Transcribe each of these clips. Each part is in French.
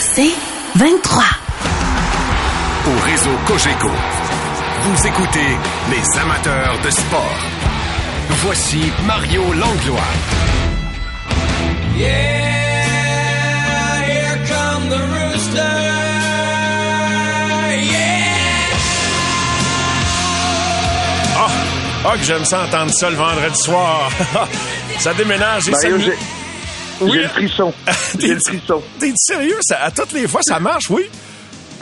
C'est 23. Au réseau Cogeco, vous écoutez les amateurs de sport. Voici Mario Langlois. Yeah, here come the rooster. Yeah. Ah, ah, que j'aime ça entendre ça le vendredi soir. ça déménage et ça Mario, j'ai Oui. j'ai le frisson. J'ai le frisson. T'es sérieux? Ça, à toutes les fois, ça marche, oui?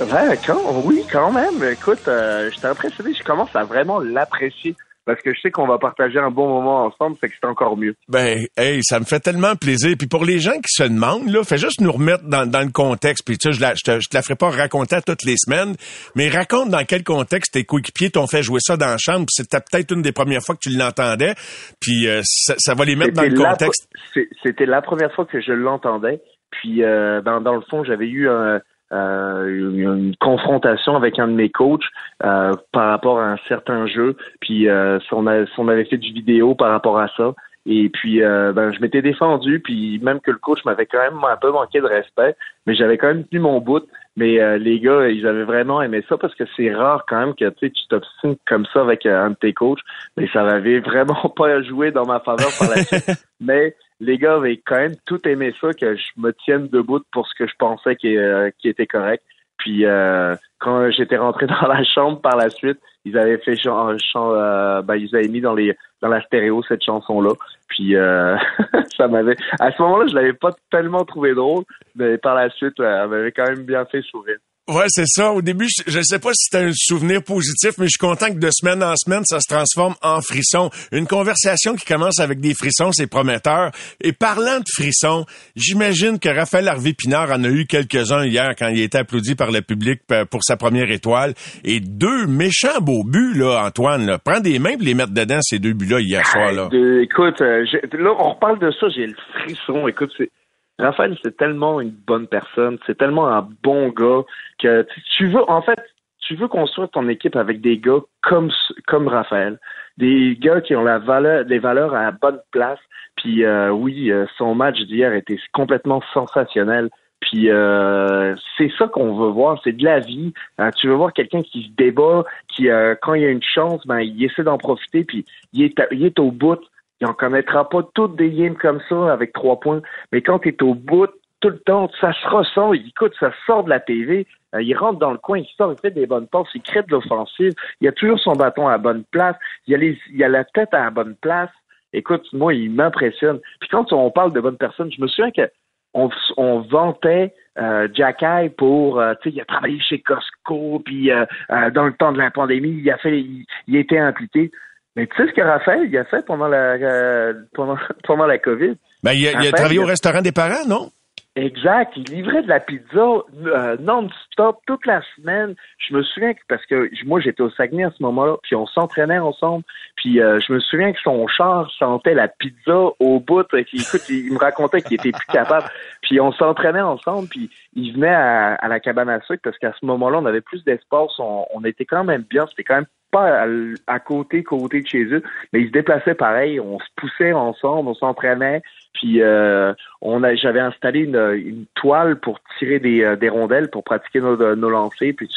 Ouais, quand, oui, quand même. Écoute, euh, j'étais impressionné. Je commence à vraiment l'apprécier parce que je sais qu'on va partager un bon moment ensemble, fait que c'est encore mieux. Ben, hey, ça me fait tellement plaisir. Puis pour les gens qui se demandent, là, fais juste nous remettre dans, dans le contexte. Puis tu sais, je, la, je, te, je te la ferai pas raconter à toutes les semaines, mais raconte dans quel contexte tes coéquipiers t'ont fait jouer ça dans la chambre. Puis C'était peut-être une des premières fois que tu l'entendais. Puis euh, ça, ça va les mettre dans le contexte. c'est- C'était la première fois que je l'entendais. Puis euh, dans, dans le fond, j'avais eu un- euh, une, confrontation avec un de mes coachs euh, par rapport à un certain jeu. Puis euh, si on, a- si on avait fait du vidéo par rapport à ça. Et puis euh, ben, je m'étais défendu, puis même que le coach m'avait quand même un peu manqué de respect, mais j'avais quand même tenu mon bout. Mais euh, les gars, ils avaient vraiment aimé ça parce que c'est rare quand même que tu t'obstines comme ça avec euh, un de tes coachs. Mais ça m'avait vraiment pas joué dans ma faveur par la suite. Mais les gars avaient quand même tout aimé ça, que je me tienne debout pour ce que je pensais qui, euh, qui était correct. Puis euh, quand j'étais rentré dans la chambre par la suite, ils avaient fait chan- chan- euh, ben, ils avaient mis dans les dans la stéréo cette chanson là. Puis euh, ça m'avait à ce moment-là, je l'avais pas tellement trouvé drôle, mais par la suite, euh, elle m'avait quand même bien fait sourire. Ouais, c'est ça. Au début, je, je sais pas si c'était un souvenir positif, mais je suis content que de semaine en semaine, ça se transforme en frisson. Une conversation qui commence avec des frissons, c'est prometteur. Et parlant de frissons, j'imagine que Raphaël Harvey Pinard en a eu quelques-uns hier quand il a été applaudi par le public pour sa première étoile. Et deux méchants beaux buts, là, Antoine. Là. Prends des mains et les mettre dedans, ces deux buts-là, hier soir. Là. Écoute, euh, là, on reparle de ça, j'ai le frisson. Écoute, c'est Raphaël, c'est tellement une bonne personne, c'est tellement un bon gars que tu- veux, en fait, tu veux construire ton équipe avec des gars comme comme Raphaël, des gars qui ont la valeur, les valeurs à la bonne place. Puis euh, oui, euh, son match d'hier était complètement sensationnel. Puis euh, c'est ça qu'on veut voir, c'est de la vie. Tu veux voir quelqu'un qui se débat, qui quand il y a une chance, ben il essaie d'en profiter, puis il est, il est au bout. Il en connaîtra pas toutes des games comme ça avec trois points, mais quand tu es au bout tout le temps, ça se ressent. Il- Écoute, ça sort de la TV. euh, il rentre dans le coin, il sort, il fait des bonnes passes, il crée de l'offensive. Il a toujours son bâton à la bonne place. Il a, les, il a la tête à la bonne place. Écoute, moi, il m'impressionne. Puis quand on parle de bonnes personnes, je me souviens que on, on vantait euh, Jacky pour, euh, tu sais, il a travaillé chez Costco, puis euh, euh, dans le temps de la pandémie, il a fait, il, il été impliqué. Mais tu sais ce que Raphaël il a fait pendant la euh, pendant, pendant la COVID? Ben, il a, il a Raphaël, travaillé il au restaurant des parents, non? Exact. Il livrait de la pizza euh, non-stop toute la semaine. Je me souviens que parce que moi j'étais au Saguenay à ce moment-là, puis on s'entraînait ensemble. Puis euh, je me souviens que son char sentait la pizza au bout. Puis, écoute, il me racontait qu'il était plus capable. Puis on s'entraînait ensemble. Puis il venait à, à la cabane à sucre parce qu'à ce moment-là on avait plus d'espace. On, on était quand même bien. C'était quand même pas à, côté côté de chez eux, mais ils se déplaçaient pareil. On se poussait ensemble, on s'entraînait. Puis euh, on a, j'avais installé une, toile pour tirer des, euh, des rondelles pour pratiquer nos, nos lancers. Puis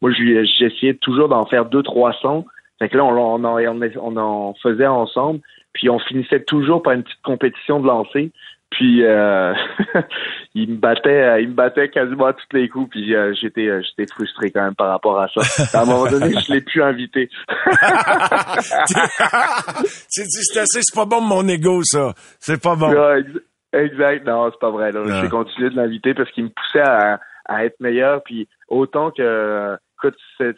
moi, j'essayais toujours d'en faire deux, trois cents. Fait que là, on, on, en- on en faisait ensemble. Puis on finissait toujours par une petite compétition de lancer. Puis euh, il me battait, euh, il me battait quasiment à tous les coups. Puis euh, j'étais, euh, j'étais frustré quand même par rapport à ça. À un moment donné, je l'ai plus invité. c'est dit, c'est assez, c'est pas bon mon ego, ça. C'est pas bon. Ouais, exact. Non, c'est pas vrai. Là. J'ai continué de l'inviter parce qu'il me poussait à, à être meilleur. Puis autant que, écoute,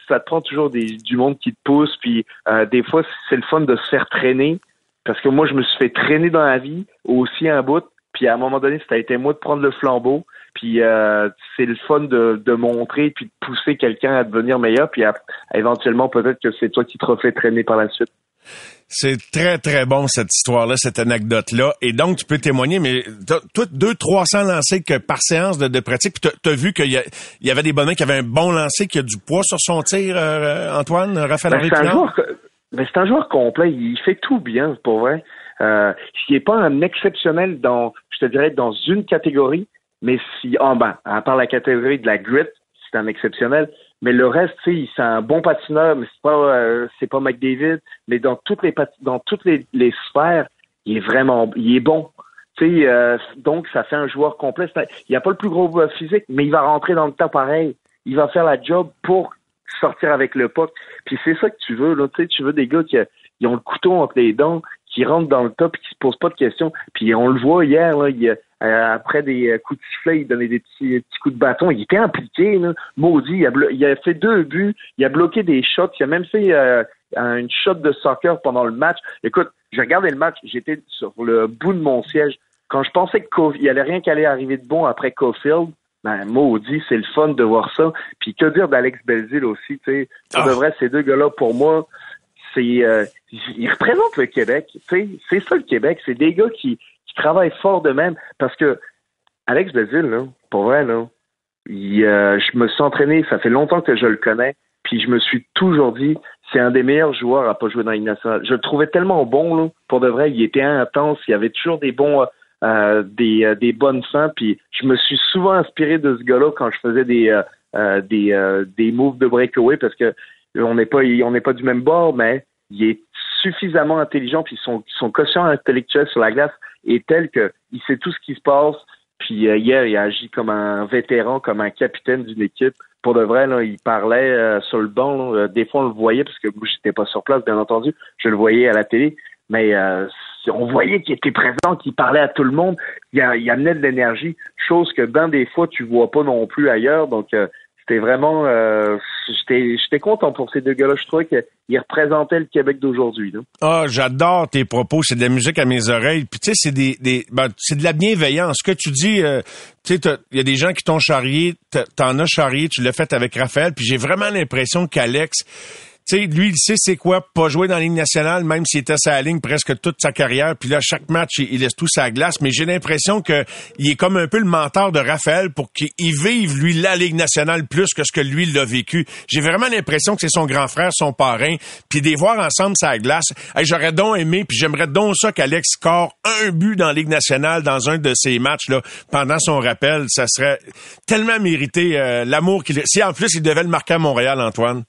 ça te prend toujours des, du monde qui te pousse. Puis euh, des fois, c'est le fun de se faire traîner. Parce que moi, je me suis fait traîner dans la vie aussi un bout. Puis à un moment donné, ça a été moi de prendre le flambeau. Puis euh, c'est le fun de, de montrer puis de pousser quelqu'un à devenir meilleur. Puis à- éventuellement, peut-être que c'est toi qui te refais traîner par la suite. C'est très, très bon, cette histoire-là, cette anecdote-là. Et donc, tu peux témoigner, mais toi, deux, 300 lancers que par séance de, de pratique. Puis t'as, t'as vu qu'il y, a- il y avait des bonhommes qui avaient un bon lancer, qui a du poids sur son tir, euh, Antoine, Raphaël Ben, c'est un joueur, ben, c'est un joueur complet. Il fait tout bien, pour vrai. Euh, il n'est pas un exceptionnel dans, je te dirais, dans une catégorie, Mais si, ah ben, à part la catégorie de la grit, c'est un exceptionnel. Mais le reste, c'est un bon patineur, mais c'est pas, euh, c'est pas McDavid. Mais dans toutes les dans toutes les, sphères, il est vraiment, il est bon. Euh, donc ça fait un joueur complet. Il a pas le plus gros physique, mais il va rentrer dans le tas pareil. Il va faire la job pour sortir avec le puck. Puis c'est ça que tu veux, là. Tu veux des gars qui, qui ont le couteau entre les dents, qui rentrent dans le top et qui se posent pas de questions. Puis on le voit hier, là, il, euh, après des coups de sifflet, il donnait des petits, petits coups de bâton. Il était impliqué, là. maudit. Il a, il a, fait deux buts, il a bloqué des shots, il a même fait euh, une shot de soccer pendant le match. Écoute, j'ai regardé le match, j'étais sur le bout de mon siège. Quand je pensais qu'il y allait rien qui allait arriver de bon après Caulfield, ben, maudit, c'est le fun de voir ça. Puis que dire d'Alex Belzil aussi, tu sais? Vrai, ces deux gars-là, pour moi, c'est euh, ils représentent le Québec. C'est ça le Québec. C'est des gars qui, qui travaillent fort de même. Parce que Alex Belzil, là, pour vrai, là, il, euh, je me suis entraîné, ça fait longtemps que je le connais. Puis je me suis toujours dit, c'est un des meilleurs joueurs à pas jouer dans nationale. Je le trouvais tellement bon, là, pour de vrai. Il était intense. Il avait toujours des bons, euh, des, euh, des bonnes fins. Puis je me suis souvent inspiré de ce gars-là quand je faisais des, des, des moves de breakaway parce que on n'est pas, on n'est pas du même bord, mais il est suffisamment intelligent puis son, son quotient intellectuel sur la glace est tel que il sait tout ce qui se passe. Puis hier, il a agi comme un vétéran, comme un capitaine d'une équipe. Pour de vrai, là, il parlait sur le banc. Des fois, on le voyait parce que moi, j'étais pas sur place, bien entendu. Je le voyais à la télé, mais on voyait qu'il était présent, qu'il parlait à tout le monde, il, amenait de l'énergie, chose que ben des fois tu vois pas non plus ailleurs. Donc euh, c'était vraiment, euh, j'étais content pour ces deux gars-là. Je trouvais qu'ils représentaient le Québec d'aujourd'hui. Ah, j'adore tes propos. C'est de la musique à mes oreilles. Puis tu sais, c'est des, des ben, c'est de la bienveillance. Ce que tu dis, euh, tu sais, il y a des gens qui t'ont charrié, t'en as charrié, tu l'as fait avec Raphaël. Puis j'ai vraiment l'impression qu'Alex lui, il sait c'est quoi pas jouer dans la Ligue nationale, même s'il était sa ligne presque toute sa carrière. Puis là, chaque match, il, laisse tout sa glace. Mais j'ai l'impression que il est comme un peu le mentor de Raphaël pour qu'il vive, lui, la Ligue nationale plus que ce que lui l'a vécu. J'ai vraiment l'impression que c'est son grand frère, son parrain. Puis des voir ensemble sa glace. J'aurais donc aimé, puis j'aimerais donc ça qu'Alex score un but dans la Ligue nationale dans un de ces matchs-là pendant son rappel. Ça serait tellement mérité euh, l'amour qu'il... Si en plus, il devait le marquer à Montréal, Antoine.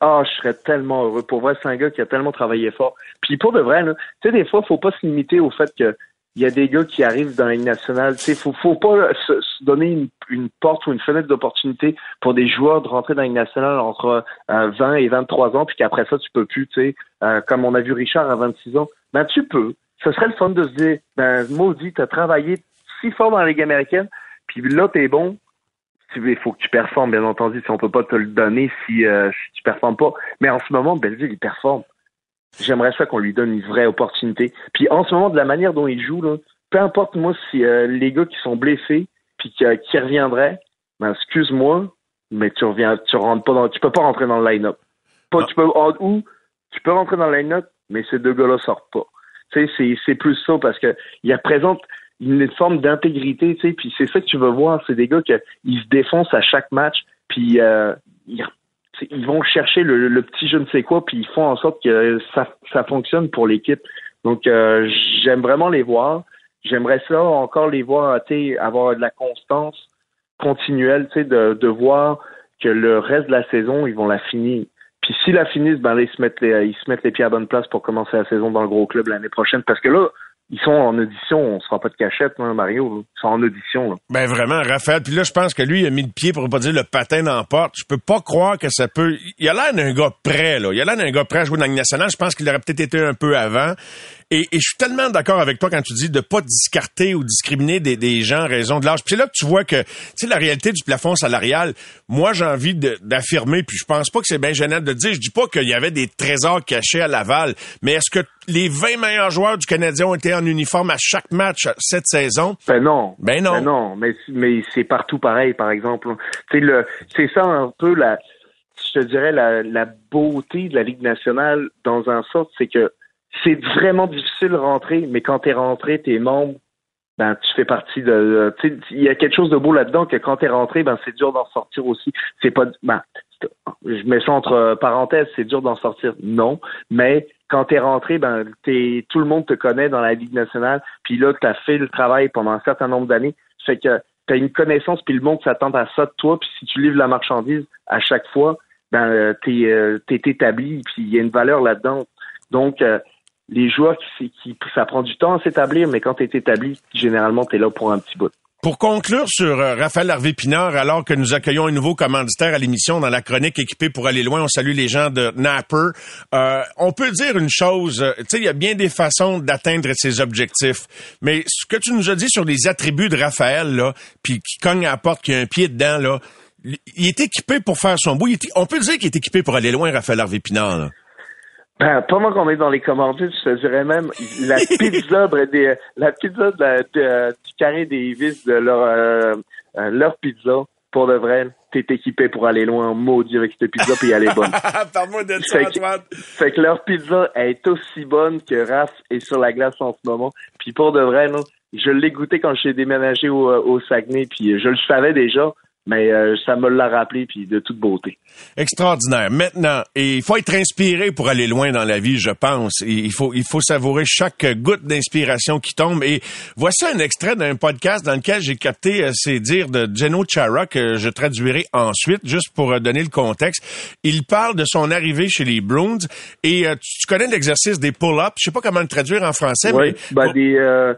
Ah, je serais tellement heureux. Pour vrai, c'est un gars qui a tellement travaillé fort. Puis pour de vrai, tu sais, des fois, faut pas se limiter au fait que il y a des gars qui arrivent dans la Ligue nationale. Tu sais, faut, faut pas se, donner une, porte ou une fenêtre d'opportunité pour des joueurs de rentrer dans la Ligue nationale entre 20 euh, et 23 ans, puis qu'après ça, tu peux plus, tu sais, euh, comme on a vu Richard à 26 ans. Ben, tu peux. Ce serait le fun de se dire, ben, maudit, t'as travaillé si fort dans la Ligue américaine, puis là, t'es bon, il faut que tu performes, bien entendu, si on peut pas te le donner si, euh, si tu performes pas. Mais en ce moment, Belleville, il performe. J'aimerais ça qu'on lui donne une vraie opportunité. Puis en ce moment, de la manière dont il joue, là, peu importe moi si euh, les gars qui sont blessés puis qui, euh, qui reviendraient, ben excuse-moi, mais tu reviens, tu rentres pas dans, tu peux pas rentrer dans le line-up. Pas, ah. tu peux, ou tu peux rentrer dans le line-up, mais ces deux gars-là sortent pas. Tu sais, c'est, plus ça parce que il présente une forme d'intégrité, tu sais, puis c'est ça que tu veux voir, c'est des gars qui se défoncent à chaque match, puis euh, ils, vont chercher le, petit je ne sais quoi, puis ils font en sorte que ça, fonctionne pour l'équipe. Donc euh, j'aime vraiment les voir. J'aimerais ça encore les voir, tu avoir de la constance continuelle, tu sais, de, de voir que le reste de la saison, ils vont la finir. Puis s'ils la finissent, ben ils se mettent les, ils se mettent les pieds à bonne place pour commencer la saison dans le gros club l'année prochaine. Parce que là, ils sont en audition, on se fera pas de cachette, hein, Mario. Ils sont en audition. Ben vraiment, Raphaël. Puis là, je pense que lui, il a mis le pied pour pas dire le patin dans porte. Je peux pas croire que ça peut. Il a l'air d'un gars prêt, là. Il a l'air d'un gars prêt à jouer dans la nationale. Je pense qu'il aurait peut-être été un peu avant. Et, je suis tellement d'accord avec toi quand tu dis de pas discarter ou discriminer des, des gens en raison de l'âge. Puis c'est là que tu vois que, tu sais, la réalité du plafond salarial, moi, j'ai envie d'affirmer, puis je pense pas que c'est bien gênant de dire, je dis pas qu'il y avait des trésors cachés à Laval, mais est-ce que les 20 meilleurs joueurs du Canadien ont été en uniforme à chaque match cette saison? Ben non. Ben non. Ben non, mais, mais c'est partout pareil, par exemple. C'est le, c'est ça un peu la, je te dirais la, la beauté de la Ligue nationale dans un sort, c'est que c'est vraiment difficile de rentrer, mais quand tu es rentré, tes membres, ben tu fais partie de. Il y a quelque chose de beau là-dedans que quand tu es rentré, ben c'est dur d'en sortir aussi. C'est pas. Ben, je mets ça entre parenthèses, c'est dur d'en sortir. Non, mais quand tu es rentré, ben es, tout le monde te connaît dans la Ligue nationale. Puis là, tu as fait le travail pendant un certain nombre d'années. Fait que as une connaissance, puis le monde s'attend à ça de toi, puis si tu livres la marchandise à chaque fois, ben euh, euh, t'es établi, puis il y a une valeur là-dedans. Donc euh, les joueurs qui, qui ça prend du temps à s'établir, mais quand tu es établi, généralement tu es là pour un petit bout. Pour conclure sur euh, Raphaël Harvey-Pinard, alors que nous accueillons un nouveau commanditaire à l'émission dans la chronique équipée pour aller loin, on salue les gens de Napper. Euh, on peut dire une chose, euh, tu sais, il y a bien des façons d'atteindre ses objectifs, mais ce que tu nous as dit sur les attributs de Raphaël, là, puis qui cogne à la porte, qui a un pied dedans, là, il est équipé pour faire son bout. on peut dire qu'il est équipé pour aller loin, Raphaël Harvey-Pinard. Ben, pendant qu'on est dans les commandites, je te dirais même la pizza des, la pizza de, du carré des vis de leur euh, euh, leur pizza pour de vrai, t'es équipé pour aller loin maudit avec cette pizza puis elle est bonne. Parle-moi de ça, Antoine. Fait que leur pizza est aussi bonne que Raph est sur la glace en ce moment. Puis pour de vrai, je l'ai goûté quand j'ai déménagé au, au Saguenay, puis je le savais déjà mais euh, ça me l'a rappelé puis de toute beauté. Extraordinaire. Maintenant, il faut être inspiré pour aller loin dans la vie, je pense. Il faut il faut savourer chaque goutte d'inspiration qui tombe. Et voici un extrait d'un podcast dans lequel j'ai capté euh, ces dires de Geno Chara que je traduirai ensuite, juste pour euh, donner le contexte. Il parle de son arrivée chez les Bruins et tu, connais l'exercice des pull-ups? Je sais pas comment le traduire en français. Oui, mais ben, des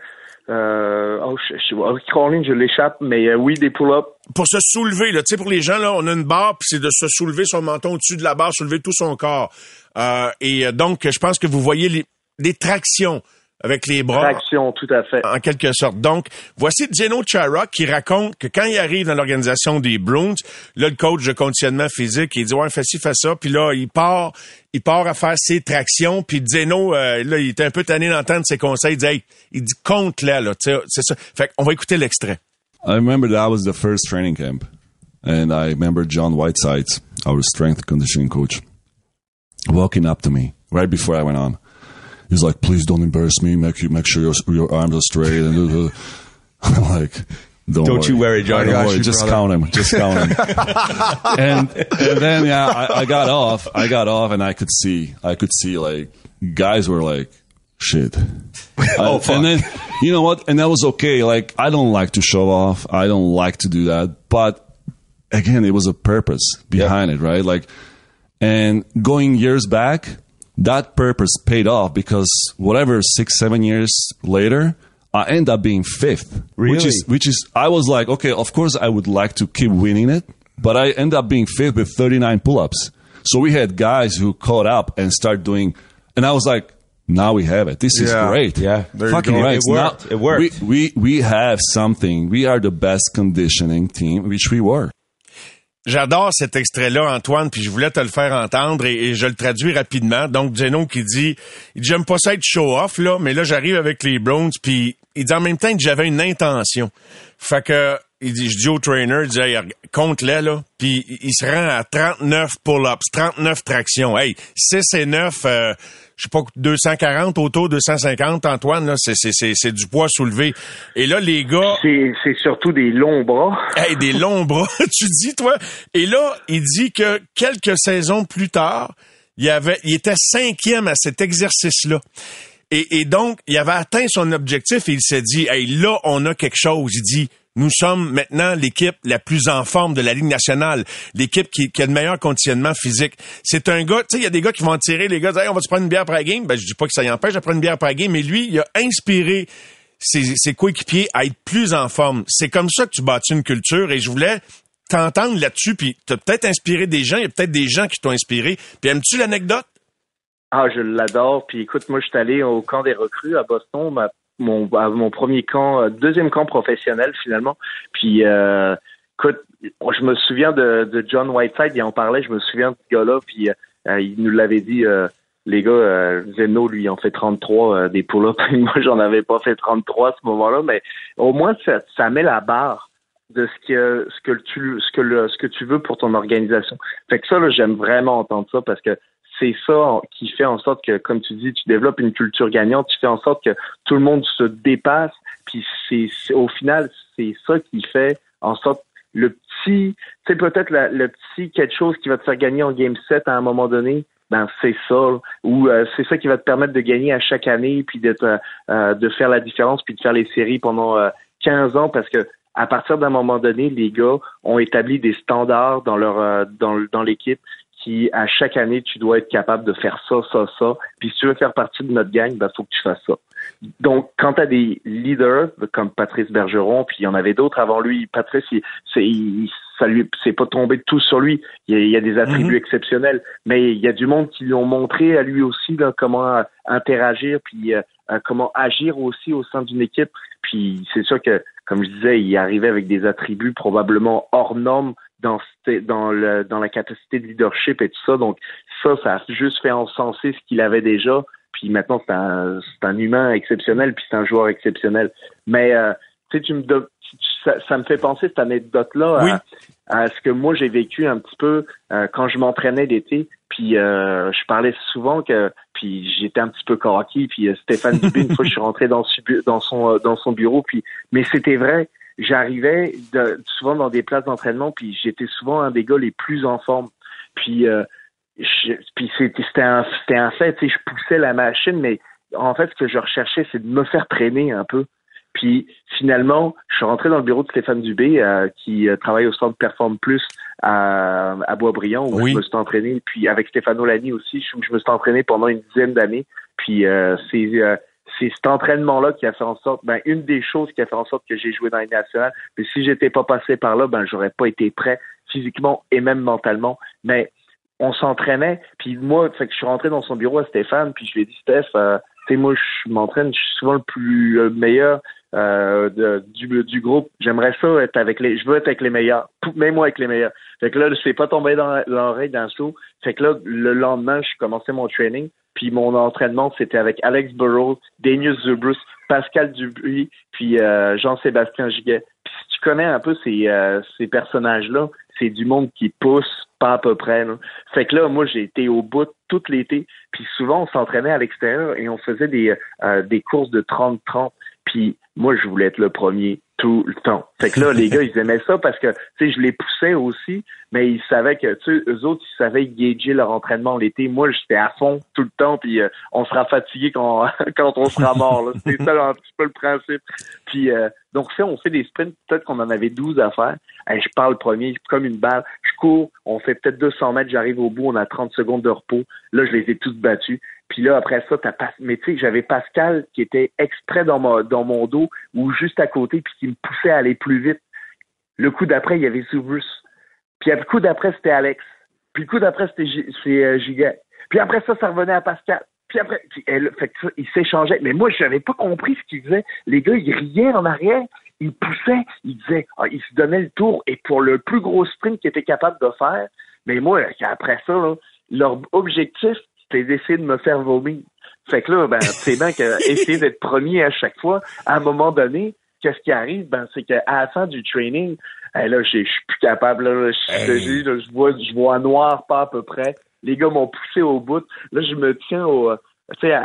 euh, oh, je, je, je l'échappe, mais euh, oui, des pull-ups. Pour se soulever, là, tu sais, pour les gens, là, on a une barre, puis c'est de se soulever son menton au-dessus de la barre, soulever tout son corps. Euh, et donc, je pense que vous voyez les, les tractions avec les bras. Traction, tout à fait. En quelque sorte. Donc, voici Geno Chara qui raconte que quand il arrive dans l'organisation des Bruins, là, le coach de conditionnement physique, il dit, ouais, fais ci, fais ça. Puis là, il part, il part à faire ses tractions. Puis Geno, euh, là, il était un peu tanné d'entendre ses conseils. Il dit, hey, il dit, compte là, là. C'est ça. Fait on va écouter l'extrait. I remember that was the first training camp. And I remember John Whiteside, our strength conditioning coach, walking up to me right before I went on. He's like, please don't embarrass me. Make you make sure your your arms are straight. And uh, I'm like, don't, don't worry. you worry, Johnny. Don't worry. Just count him. Just count him. and, and then yeah, I, I got off. I got off, and I could see. I could see like guys were like, shit. oh, fuck. And then, you know what? And that was okay. Like, I don't like to show off. I don't like to do that. But again, it was a purpose behind yeah. it, right? Like, and going years back, that purpose paid off because whatever six seven years later i end up being fifth really? which is which is i was like okay of course i would like to keep winning it but i end up being fifth with 39 pull-ups so we had guys who caught up and start doing and i was like now we have it. This is yeah. great. Yeah, fucking right. It worked. Now, it worked. We, we we have something. We are the best conditioning team, which we were. J'adore cet extrait-là, Antoine, puis je voulais te le faire entendre et, je le traduis rapidement. Donc, Zeno qui dit, il dit, j'aime pas ça être show-off, là, mais là, j'arrive avec les Browns, puis il dit en même temps que j'avais une intention. Fait que, il dit, je dis au trainer, il dit, hey, compte-les, là, puis il se rend à 39 pull-ups, 39 tractions. Hey, 6 et 9, euh, je sais pas, 240 auto, 250, Antoine, là, c'est, c'est, c'est, c'est du poids soulevé. Et là, les gars... C'est, c'est surtout des longs bras. Hey, des longs bras, tu dis, toi. Et là, il dit que quelques saisons plus tard, il, avait, il était cinquième à cet exercice-là. Et, et donc, il avait atteint son objectif et il s'est dit, hey, là, on a quelque chose. Il dit, nous sommes maintenant l'équipe la plus en forme de la Ligue nationale, l'équipe qui, qui, a le meilleur conditionnement physique. C'est un gars, tu sais, il y a des gars qui vont tirer les gars, disent, on va se prendre une bière après la game? Ben, je dis pas que ça y empêche de prendre une bière après la game, mais lui, il a inspiré ses, ses coéquipiers à être plus en forme. C'est comme ça que tu bâtis une culture et je voulais t'entendre là-dessus, puis t'as peut-être inspiré des gens, il y a peut-être des gens qui t'ont inspiré. Puis aimes-tu l'anecdote? Ah, je l'adore. Puis écoute, moi, je suis allé au camp des recrues à Boston. Ma mon, mon premier camp, euh, deuxième camp professionnel finalement. Puis, euh, écoute, je me souviens de, de John Whiteside, il en parlait, je me souviens de ce gars-là, puis euh, il nous l'avait dit, les gars, Zeno, lui, en fait 33 des pull-ups, moi, j'en avais pas fait 33 à ce moment-là, mais au moins, ça, ça met la barre de ce que ce que tu ce que le, ce que tu veux pour ton organisation. Fait que ça là, j'aime vraiment entendre ça parce que c'est ça qui fait en sorte que, comme tu dis, tu développes une culture gagnante, tu fais en sorte que tout le monde se dépasse, puis c'est au final, c'est ça qui fait en sorte le petit, sais, peut-être le petit quelque chose qui va te faire gagner en game 7 à un moment donné, ben c'est ça. Ou euh, c'est ça qui va te permettre de gagner à chaque année puis d'être euh, de faire la différence puis de faire les séries pendant 15 euh, ans parce que à partir d'un moment donné, les gars ont établi des standards dans leur euh, dans, dans l'équipe à chaque année tu dois être capable de faire ça, ça, ça. Puis si tu veux faire partie de notre gang, ben faut que tu fasses ça. Donc quand tu as des leaders comme Patrice Bergeron, puis il y en avait d'autres avant lui, Patrice, il, c'est, il, ça lui c'est pas tombé tout sur lui. Il y a, il y a des attributs exceptionnels, mais il y a du monde qui lui ont montré à lui aussi là, comment interagir, puis euh, comment agir aussi au sein d'une équipe. Puis c'est sûr que, comme je disais, il arrivait avec des attributs probablement hors normes dans dans le dans la capacité de leadership et tout ça. Donc ça, ça a juste fait encenser ce qu'il avait déjà. Puis maintenant, c'est un, c'est un humain exceptionnel, puis c'est un joueur exceptionnel. Mais euh, tu sais, tu me ça, ça me fait penser cette anecdote-là Oui. à, à ce que moi j'ai vécu un petit peu euh, quand je m'entraînais d'été. Puis euh, je parlais souvent que puis j'étais un petit peu coraqué. Puis euh, Stéphane Dubé, une fois je suis rentré dans, dans son euh, dans son bureau. Puis mais c'était vrai. J'arrivais de- souvent dans des places d'entraînement. Puis j'étais souvent un des gars les plus en forme. Puis euh, je- puis c'était c'était un c'était un fait. Tu sais, je poussais la machine, mais en fait ce que je recherchais c'est de me faire traîner un peu. Puis finalement, je suis rentré dans le bureau de Stéphane Dubé, euh, qui euh, travaille au centre Perform Plus à, à Boisbriand, où Oui. je me suis entraîné. Puis avec Stéphano Lani aussi, je, je me suis entraîné pendant une dizaine d'années. Puis euh, c'est euh, c'est cet entraînement-là qui a fait en sorte, ben une des choses qui a fait en sorte que j'ai joué dans les nationales. Mais si j'étais pas passé par là, ben j'aurais pas été prêt physiquement et même mentalement. Mais on s'entraînait. Puis moi, fait que je suis rentré dans son bureau à Stéphane, puis je lui ai dit Steph, euh, tu sais moi je m'entraîne, je suis souvent le plus euh, meilleur euh, du, du groupe. J'aimerais ça être avec les, je veux être avec les meilleurs, même moi avec les meilleurs. Fait que là, je sais pas tombé dans l'oreille dans le show. Fait que là, le lendemain, je commençais mon training, puis mon entraînement c'était avec Alex Burrows, Daniel Zubrus, Pascal Dubuis, puis euh, Jean-Sébastien Giguet. Puis si tu connais un peu ces, euh, ces personnages-là, c'est du monde qui pousse pas à peu près. Fait que là, moi, j'ai été au bout tout l'été. Puis souvent, on s'entraînait à l'extérieur et on faisait des, euh, des courses de 30-30. Puis moi, je voulais être le premier tout le temps. Fait que là, les gars, ils aimaient ça parce que, tu sais, je les poussais aussi, mais ils savaient que, tu sais, eux autres, ils savaient gager leur entraînement l'été. Moi, j'étais à fond tout le temps, puis euh, on sera fatigué quand, quand on sera mort. C'est ça un petit peu le principe. Puis, euh, donc, ça, on fait des sprints, peut-être qu'on en avait 12 à faire. Je pars le premier, comme une balle. Je cours, on fait peut-être 200 mètres, j'arrive au bout, on a 30 secondes de repos. Là, je les ai tous battus. Puis là, après ça, t'as pas... Mais tu sais, j'avais Pascal qui était exprès dans, mon dans mon dos ou juste à côté, puis qui me poussait à aller plus vite. Le coup d'après, il y avait Zubrus. Puis le coup d'après, c'était Alex. Puis le coup d'après, c'était c'est euh. Puis après ça, ça revenait à Pascal. Puis après, puis ils s'échangeaient. Mais moi, je n'avais pas compris ce qu'ils faisaient. Les gars, ils riaient en arrière. Ils poussaient. Ils disaient, ah, ils se donnaient le tour. Et pour le plus gros sprint qu'ils étaient capables de faire, mais moi, après ça, leur objectif, c'était d'essayer de me faire vomir. Fait que là, ben, c'est bien que essayer d'être premier à chaque fois, à un moment donné, qu'est-ce qui arrive? Ben, c'est qu'à la fin du training, eh, là, je suis plus capable, là, je, vois, je vois noir pas à peu près. Les gars m'ont poussé au bout. Là, je me tiens au, euh, tu sais,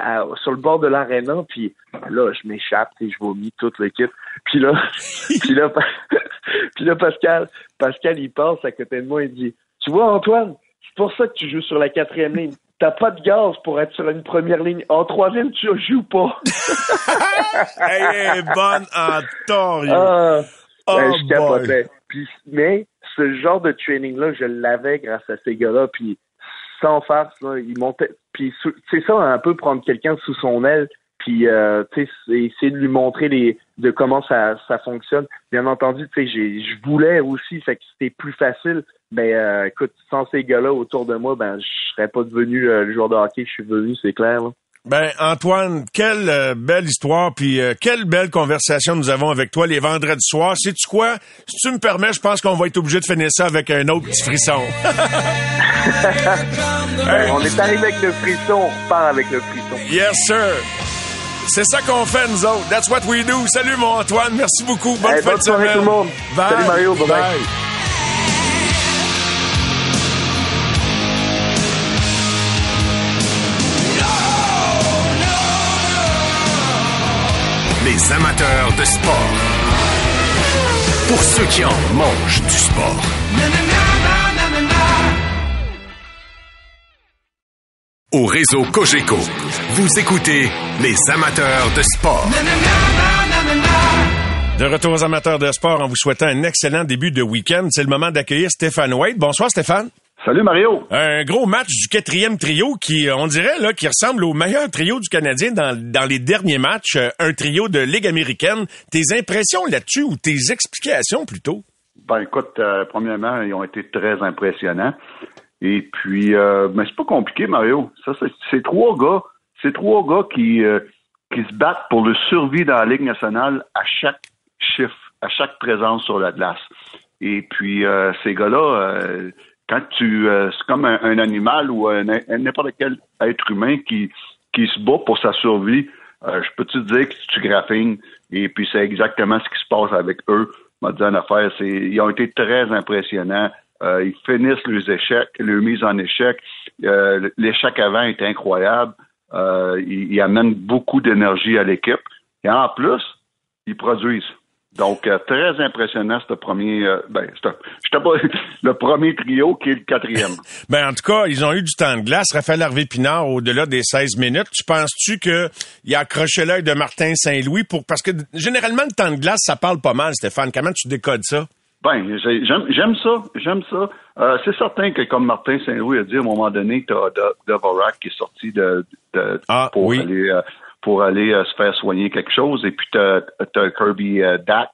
sur le bord de l'aréna, puis là, je m'échappe, et je vomis toute l'équipe. Puis là, puis là, puis là, Pascal, Pascal, il passe à côté de moi, il dit, tu vois, Antoine, c'est pour ça que tu joues sur la quatrième ligne. T'as pas de gaz pour être sur une première ligne. En troisième, tu joues pas. Elle est bonne en. Ah, Oh ben, je capotais. Puis, mais ce genre de training-là, je l'avais grâce à ces gars-là. Puis sans farce, là, ils montaient. Puis c'est ça, un peu prendre quelqu'un sous son aile. Puis euh, essayer de lui montrer les de comment ça, ça fonctionne. Bien entendu, tu sais, j'ai- je voulais aussi, fait que c'était plus facile. Mais euh, écoute, sans ces gars-là autour de moi, ben je serais pas devenu euh, le joueur de hockey que je suis devenu, c'est clair. là. Ben Antoine, quelle euh, belle histoire, puis quelle belle conversation nous avons avec toi les vendredis soirs. Sais-tu quoi? Si tu me permets, je pense qu'on va être obligé de finir ça avec un autre petit frisson. On est arrivé avec le frisson, on repart avec le frisson. Yes, sir. C'est ça qu'on fait, nous autres. That's what we do. Salut, mon Antoine. Merci beaucoup. Bonne Hey, fin bonne de soirée semaine. tout le monde. Bye. Salut, Mario. Bye-bye. Bye. Les amateurs de sport. Pour ceux qui en mangent du sport. Au réseau Cogeco, vous écoutez les amateurs de sport. De retour aux amateurs de sport en vous souhaitant un excellent début de week-end. C'est le moment d'accueillir Stéphane White. Bonsoir Stéphane. Salut Mario. Un gros match du quatrième trio qui, on dirait, là, qui ressemble au meilleur trio du Canadien dans, dans les derniers matchs. Euh, Un trio de Ligue américaine. Tes impressions là-dessus ou tes explications plutôt? Ben écoute, euh, premièrement, ils ont été très impressionnants. Et puis, euh, ben, c'est pas compliqué, Mario. Ça, c'est, trois gars, c'est trois gars qui, euh, qui se battent pour le survie dans la Ligue nationale à chaque chiffre, à chaque présence sur la glace. Et puis, euh, ces gars-là, euh, quand tu, euh, c'est comme un, animal ou un, n'importe quel être humain qui, qui se bat pour sa survie. Euh, je peux te dire que tu graffines? Et puis c'est exactement ce qui se passe avec eux. m'a dit en affaire, c'est ils ont été très impressionnants. Euh, ils finissent leurs échecs, leurs mises en échec. Euh, L'échec avant est incroyable. Euh, ils, amènent beaucoup d'énergie à l'équipe. Et en plus, ils produisent. Donc, très impressionnant, ce premier, ben, le premier trio qui est le quatrième. Ben, en tout cas, ils ont eu du temps de glace. Raphaël Harvey Pinard, au-delà des 16 minutes. Tu penses-tu que il a accroché l'œil de Martin Saint-Louis pour, parce que généralement, le temps de glace, ça parle pas mal, Stéphane. Comment tu décodes ça? Ben, j'ai- j'aime j'aime ça, j'aime ça. Euh, c'est certain que, comme Martin Saint-Louis a dit, à un moment donné, tu as Dvorak qui est sorti de, de- Ah, pour oui. aller euh, pour aller euh, se faire soigner quelque chose, et puis tu as, Kirby Dak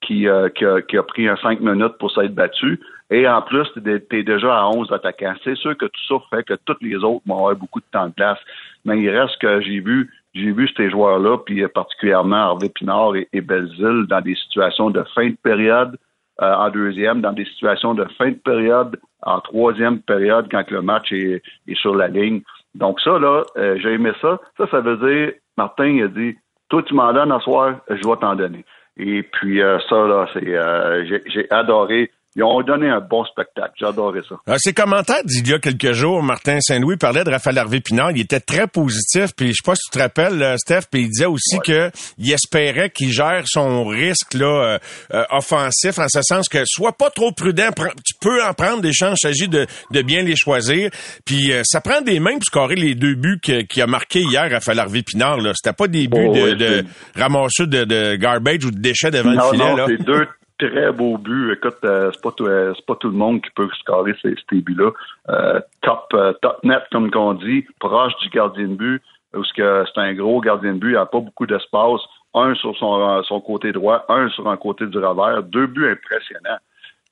qui, qui, a, qui a pris un cinq minutes pour s'être battu. Et en plus, tu es, déjà à 11 attaquants. C'est sûr que tout ça fait que tous les autres vont avoir beaucoup de temps de place. Mais il reste que j'ai vu j'ai vu ces joueurs-là, puis particulièrement Harvey Pinard et, et Belzile, dans des situations de fin de période, euh, en deuxième, dans des situations de fin de période, en troisième période, quand le match est, est sur la ligne. Donc ça, là, euh, j'ai aimé ça. Ça, ça veut dire, Martin il a dit, toi, tu m'en donnes à soir, je vais t'en donner. Et puis euh, ça, là, c'est euh, j'ai- j'ai adoré. Ils ont donné un bon spectacle. Adoré ça. Euh, ses commentaires d'il y a quelques jours, Martin Saint-Louis parlait de Raphaël Harvey Pinard. Il était très positif. Puis je sais pas si tu te rappelles, euh, Steph, puis il disait aussi que il espérait qu'il gère son risque là euh, euh, offensif en ce sens que soit pas trop prudent. Tu peux en prendre des chances. Il s'agit de, de bien les choisir. Puis euh, ça prend des mains pour scorer les deux buts qu'il a marqués hier, Raphaël Harvey Pinard. Là, c'était pas des buts Oh, de, oui, de ramasseux de, de garbage ou de déchets devant le filet. non, là. c'est deux très beaux buts. Écoute, euh, c'est pas tout, euh, pas tout le monde qui peut scorer ces, ces buts-là. Euh, top, euh, top net, comme qu'on dit, proche du gardien de but, parce que c'est un gros gardien de but, il n'a pas beaucoup d'espace. Un sur son, euh, son côté droit, un sur un côté du revers, deux buts impressionnants.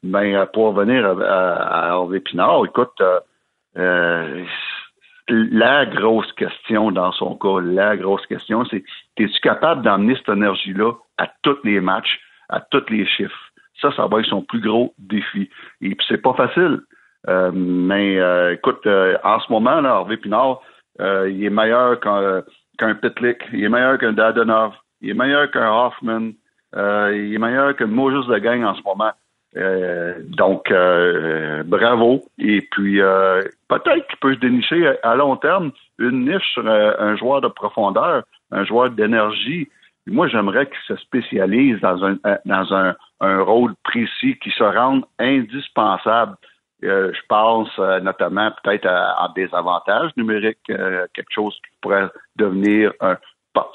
Mais euh, pour revenir à, à, Hervé Pinard, écoute, la grosse question dans son cas, la grosse question, c'est es-tu capable d'emmener cette énergie-là à tous les matchs, à tous les chiffres? Ça, ça va être son plus gros défi. Et puis c'est pas facile. Euh, mais euh, écoute, euh, en ce moment, là, Hervé Pinard, euh, il est meilleur qu'un qu'un Pitlick, il est meilleur qu'un Dadonov, il est meilleur qu'un Hoffman, euh, il est meilleur que Moses de Gang en ce moment. Euh, donc, bravo. Et puis, peut-être qu'il peut se dénicher à, à long terme une niche sur un joueur de profondeur, un joueur d'énergie. Moi, j'aimerais qu'il se spécialise dans un dans un, un rôle précis qui se rende indispensable. Euh, je pense euh, notamment peut-être à, des avantages numériques, euh, quelque chose qui pourrait devenir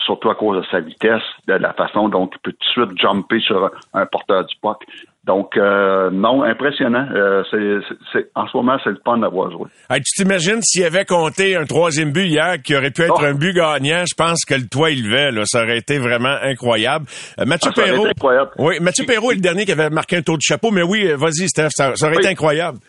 surtout à cause de sa vitesse, de la façon dont il peut tout de suite jumper sur un, un porteur du puck. Donc, euh, non, impressionnant. Euh, c'est, c'est- c'est- en ce moment, c'est le fun d'avoir joué. Hey, tu t'imagines s'il avait compté un troisième but hier qui aurait pu être Oh. un but gagnant, je pense que le toit il levait, là, ça aurait été vraiment incroyable. Euh, Mathieu Ah, Perrault. été incroyable. Oui, Mathieu Perrault est le dernier qui avait marqué un taux de chapeau, mais oui, euh, vas-y, Steph, ça, ça aurait Oui. été incroyable.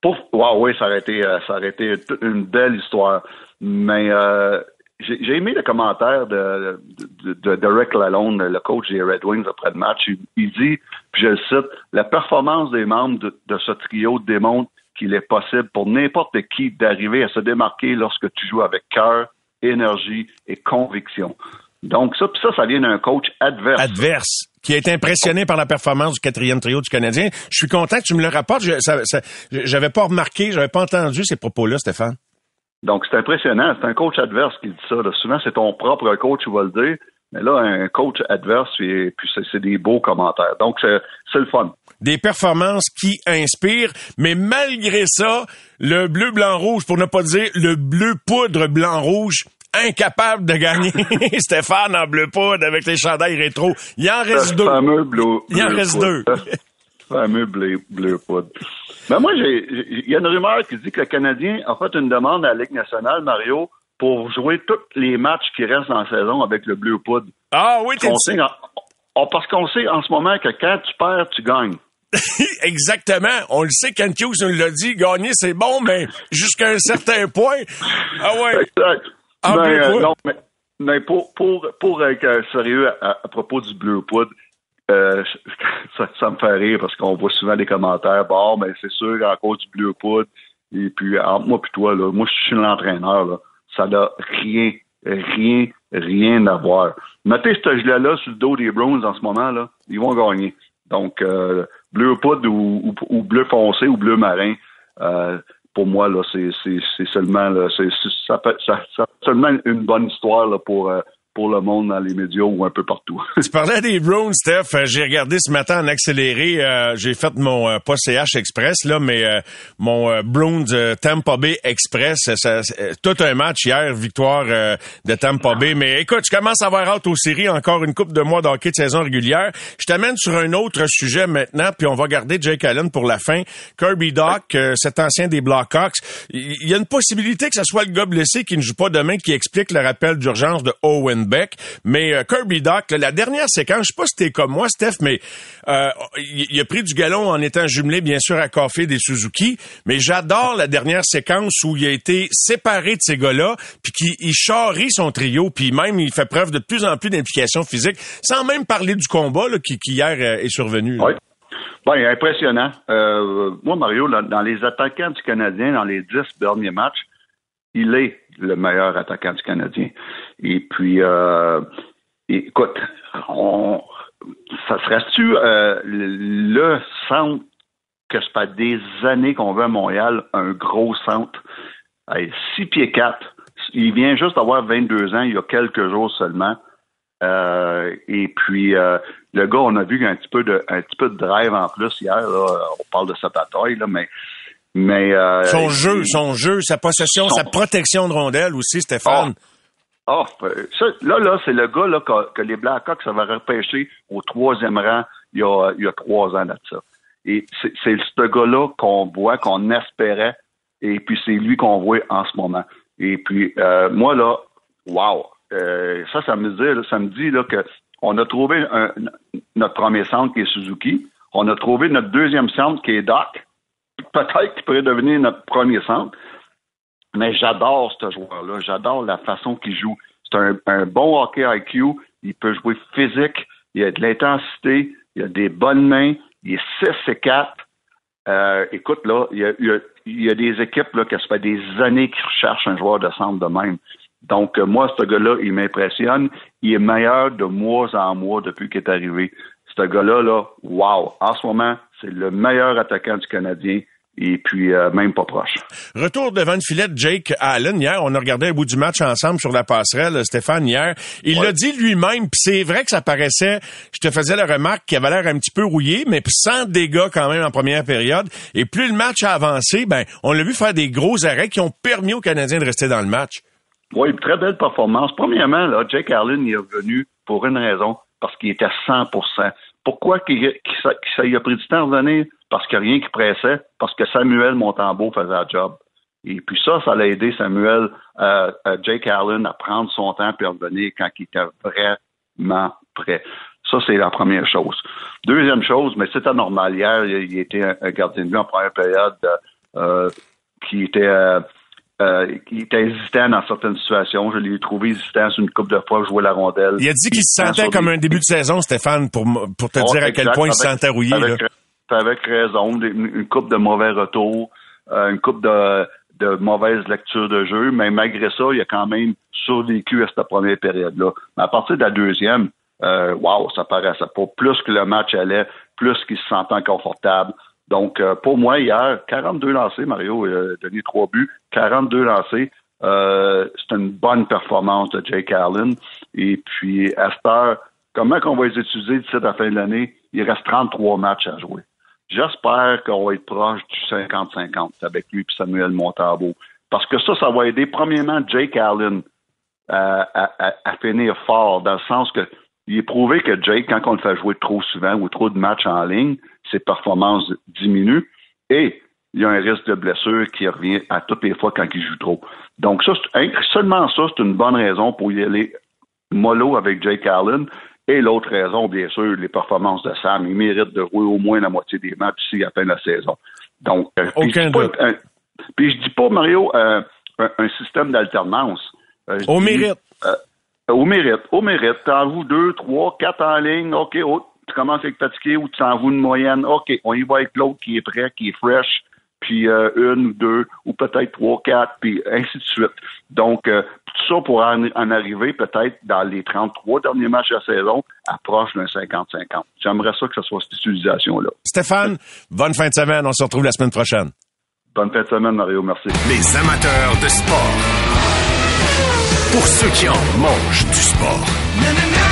Pouf, wow, oui, ça aurait été, euh, ça aurait été une belle histoire. Mais euh, j'ai aimé le commentaire de, de, de, de Rick Lalonde, le coach des Red Wings après le match. Il, dit, puis je le cite, la performance des membres de, ce trio démontre qu'il est possible pour n'importe qui d'arriver à se démarquer lorsque tu joues avec cœur, énergie et conviction. Donc ça, puis ça, ça vient d'un coach adverse. Adverse, qui été impressionné par la performance du quatrième trio du Canadien. Je suis content que tu me le rapportes. Je, ça, ça- j'avais pas remarqué, j'avais pas entendu ces propos-là, Stéphane. Donc, c'est impressionnant. C'est un coach adverse qui dit ça. là. Souvent, c'est ton propre coach qui va le dire. Mais là, un coach adverse, puis, puis c'est, des beaux commentaires. Donc, c'est, le fun. Des performances qui inspirent, mais malgré ça, le bleu, blanc, rouge, pour ne pas dire le bleu poudre, blanc, rouge, incapables de gagner Stéphane en bleu poudre avec les chandails rétro. Il en reste deux. fameux bleu, Il en reste poudre. deux. Fameux bleu, bleu poudre. Ben moi, il y a une rumeur qui dit que le Canadien a fait une demande à la Ligue nationale, Mario, pour jouer tous les matchs qui restent en saison avec le bleu poudre. Ah oui, t'es On en- oh, parce qu'on sait en ce moment que quand tu perds, tu gagnes. Exactement. On le sait, Ken Hughes nous l'a dit, gagner c'est bon, mais jusqu'à un certain point. Ah ouais. Exact. En Ben, euh, poudre. non, mais, mais pour, pour, pour être euh, sérieux à, à propos du bleu poudre, euh, ça, me fait rire parce qu'on voit souvent des commentaires. Bon, mais c'est sûr qu'à cause du bleu poudre, et puis entre moi et toi, là, moi je suis l'entraîneur, ça n'a rien, rien, rien à voir. Mettez ce gilet-là sur le dos des Browns en ce moment, là, ils vont gagner. Donc, euh, bleu poudre ou, bleu foncé ou bleu marin, euh, pour moi, là, c'est, seulement, là, ça, peut- seulement une bonne histoire pour, euh, pour le monde dans les médias ou un peu partout. Tu parlais des Browns, Steph. Euh, J'ai regardé ce matin en accéléré. euh, J'ai fait mon euh, pas CH Express là, mais euh, mon euh, Browns euh, Tampa Bay Express. ça- tout un match hier, victoire euh, de Tampa Bay. Mais écoute, je commence à avoir hâte aux séries. Encore une coupe de mois d'hockey de saison régulière. Je t'amène sur un autre sujet maintenant, puis on va garder Jake Allen pour la fin. Kirby Doc, euh, cet ancien des Blackhawks. Il y a une possibilité que ce soit le gars blessé qui ne joue pas demain qui explique le rappel d'urgence de Owen Beck. Mais euh, Kirby Doc, la dernière séquence, je sais pas si t'es comme moi, Steph, mais euh, il, a pris du galon en étant jumelé, bien sûr, à Café des Suzuki. Mais j'adore la dernière séquence où il a été séparé de ces gars-là, puis qu'il il charrie son trio, puis même il fait preuve de plus en plus d'implication physique, sans même parler du combat qui, hier euh, est survenu. là. Oui. Ben, impressionnant. Moi, Mario, dans les attaquants du Canadien, dans les dix derniers matchs, il est le meilleur attaquant du Canadien. Et puis, euh, écoute, on, ça serait-tu euh, le centre que ça fait des années qu'on veut à Montréal, un gros centre, 6 pieds 4. Il vient juste d'avoir 22 ans, il y a quelques jours seulement. Euh, et puis euh, le gars, on a vu un petit peu de un petit peu de drive en plus hier. Là, on parle de sa bataille, là, mais mais euh, Son jeu, son jeu, sa possession, Son- sa protection de rondelle aussi, Stéphane. Ah, euh, ça, là, là, c'est le gars là, que, que les Blackhawks avaient repêché au troisième rang il y a, il y a trois ans de ça. Et c'est ce gars-là qu'on voit, qu'on espérait, et puis c'est lui qu'on voit en ce moment. Et puis, euh, moi, là, wow! Euh, ça, ça me dit, là, ça me dit là, que on a trouvé notre premier centre qui est Suzuki. On a trouvé notre deuxième centre qui est Doc. Peut-être qu'il pourrait devenir notre premier centre. Mais j'adore ce joueur-là. J'adore la façon qu'il joue. C'est un, un bon hockey IQ. Il peut jouer physique. Il a de l'intensité. Il a des bonnes mains. Il est 6 et 4. Euh, écoute, là, il y a, il a- il a des équipes là, que ça fait des années qui recherchent un joueur de centre de même. Donc, euh, moi, ce gars-là, il m'impressionne. Il est meilleur de mois en mois depuis qu'il est arrivé. Ce gars-là, là, wow! En ce moment, c'est le meilleur attaquant du Canadien. Et puis, euh, même pas proche. Retour devant le filet de Jake Allen hier. On a regardé un bout du match ensemble sur la passerelle, Stéphane, hier. Il Ouais. l'a dit lui-même, puis c'est vrai que ça paraissait, je te faisais la remarque qu'il avait l'air un petit peu rouillé, mais sans dégâts quand même en première période. Et plus le match a avancé, ben, on l'a vu faire des gros arrêts qui ont permis aux Canadiens de rester dans le match. Oui, une très belle performance. Premièrement, là, Jake Allen il est revenu pour une raison, parce qu'il était à 100 Pourquoi ça, a pris du temps à revenir? Parce qu'il n'y a rien qui pressait, parce que Samuel Montembeau faisait le job. Et puis ça, ça l'a aidé Samuel, euh, euh, Jake Allen à prendre son temps et revenir quand il était vraiment prêt. Ça, c'est la première chose. Deuxième chose, mais c'était normal. Hier, il, était un, un gardien de but en première période euh, euh, qui était euh, euh, qui était hésitant dans certaines situations. Je l'ai trouvé hésitant sur une coupe de fois jouer la rondelle. Il a dit qu'il se sentait comme des- un début de saison, Stéphane, pour, pour te Oh, dire à quel point il se sentait rouillé. là. Avec, raison. Une, coupe de mauvais retours, euh, une coupe de, de mauvaise lecture de jeu, mais malgré ça, il a quand même survécu à cette première période-là. Mais à partir de la deuxième, euh, wow, ça paraissait pas. Plus que le match allait, plus qu'il se sentait inconfortable. Donc, euh, pour moi, hier, 42 lancés, Mario a donné trois buts, 42 lancés. Euh, c'est une bonne performance de Jake Allen. Et puis, à cette heure, comment qu'on va les utiliser d'ici la fin de l'année? Il reste 33 matchs à jouer. J'espère qu'on va être proche du 50-50 avec lui et Samuel Montambeau. Parce que ça, ça va aider premièrement Jake Allen à- à finir fort, dans le sens que il est prouvé que Jake, quand on le fait jouer trop souvent ou trop de matchs en ligne, ses performances diminuent et il y a un risque de blessure qui revient à toutes les fois quand il joue trop. Donc ça, seulement ça, c'est une bonne raison pour y aller mollo avec Jake Allen. Et l'autre raison, bien sûr, les performances de Sam. Il mérite de jouer au moins la moitié des matchs ici à la fin de la saison. Donc, euh, puis Aucun je dis pas- doute. un- puis je dis pas, Mario, euh, un, un système d'alternance. Euh, Au mérite. au mérite, au mérite. T'en joues deux, trois, quatre en ligne, OK, oh, tu commences à être fatigué ou tu t'en joues une moyenne, OK, on y va avec l'autre qui est prêt, qui est fresh, puis euh, une ou deux, ou peut-être trois, quatre, puis ainsi de suite. Donc, euh, tout ça pour en, en arriver peut-être dans les 33 derniers matchs de la saison, approche d'un 50-50. J'aimerais ça que ce soit cette utilisation-là. Stéphane, bonne fin de semaine. On se retrouve la semaine prochaine. Bonne fin de semaine, Mario, merci. Les amateurs de sport. Pour ceux qui en mangent du sport.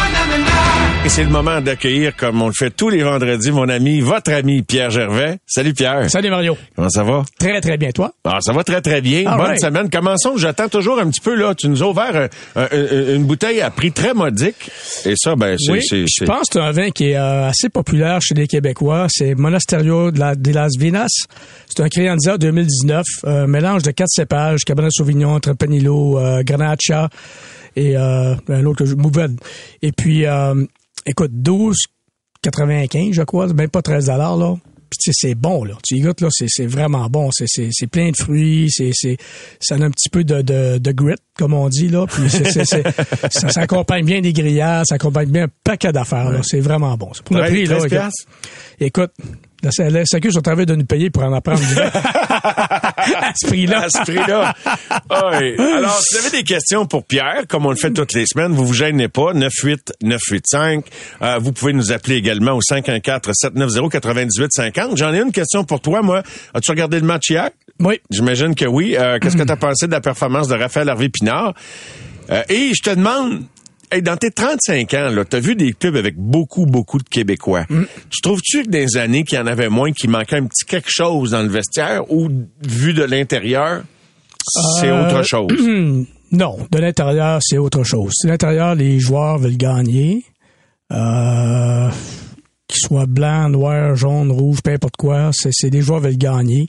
C'est le moment d'accueillir, comme on le fait tous les vendredis, mon ami, votre ami Pierre Gervais. Salut Pierre. Salut Mario. Comment ça va? Très, très bien, toi? Ah, ça va très, très bien. Bonne semaine. Commençons. J'attends toujours un petit peu, là. Tu nous as ouvert euh, euh, euh, une bouteille à prix très modique. Et ça, ben, c'est... Oui, je pense que c'est un vin qui est euh, assez populaire chez les Québécois. C'est Monasterio de, la, de las Vinas. C'est un Crianza 2019, euh, mélange de quatre cépages, Cabernet Sauvignon, Tempranillo, euh, Grenache et euh, un autre, Mourvèdre. Et puis, euh, écoute, 12,95, je crois, même pas 13 dollars là. Puis c'est bon là. Tu y goûtes là, c'est vraiment bon. C'est plein de fruits. C'est c'est ça a un petit peu de de, de grit comme on dit là. Puis ça s'accompagne bien des grillades, ça accompagne bien un paquet d'affaires là. C'est vraiment bon. C'est Pour le prix là. 13 écoute, écoute, la, la SAQ sont en train de nous payer pour en apprendre à ce prix-là. à ce prix-là. Alors, si vous avez des questions pour Pierre, comme on le fait toutes les semaines, vous vous gênez pas, 98-985. Euh, vous pouvez nous appeler également au 514-790-9850. J'en ai une question pour toi, moi. As-tu regardé le match hier? Oui. J'imagine que oui. Euh, Qu'est-ce que tu as pensé de la performance de Raphaël Harvey-Pinard? Euh, et je te demande, hey, dans tes 35 ans, tu as vu des clubs avec beaucoup, beaucoup de Québécois. Tu trouves-tu que les années qu'il y en avait moins, qu'il manquait un petit quelque chose dans le vestiaire ou, vu de l'intérieur, c'est Euh, autre chose? Non, de l'intérieur, c'est autre chose. De l'intérieur, les joueurs veulent gagner. Euh, qu'ils soient blancs, noirs, jaunes, rouges, peu importe quoi, c'est, c'est des joueurs veulent gagner.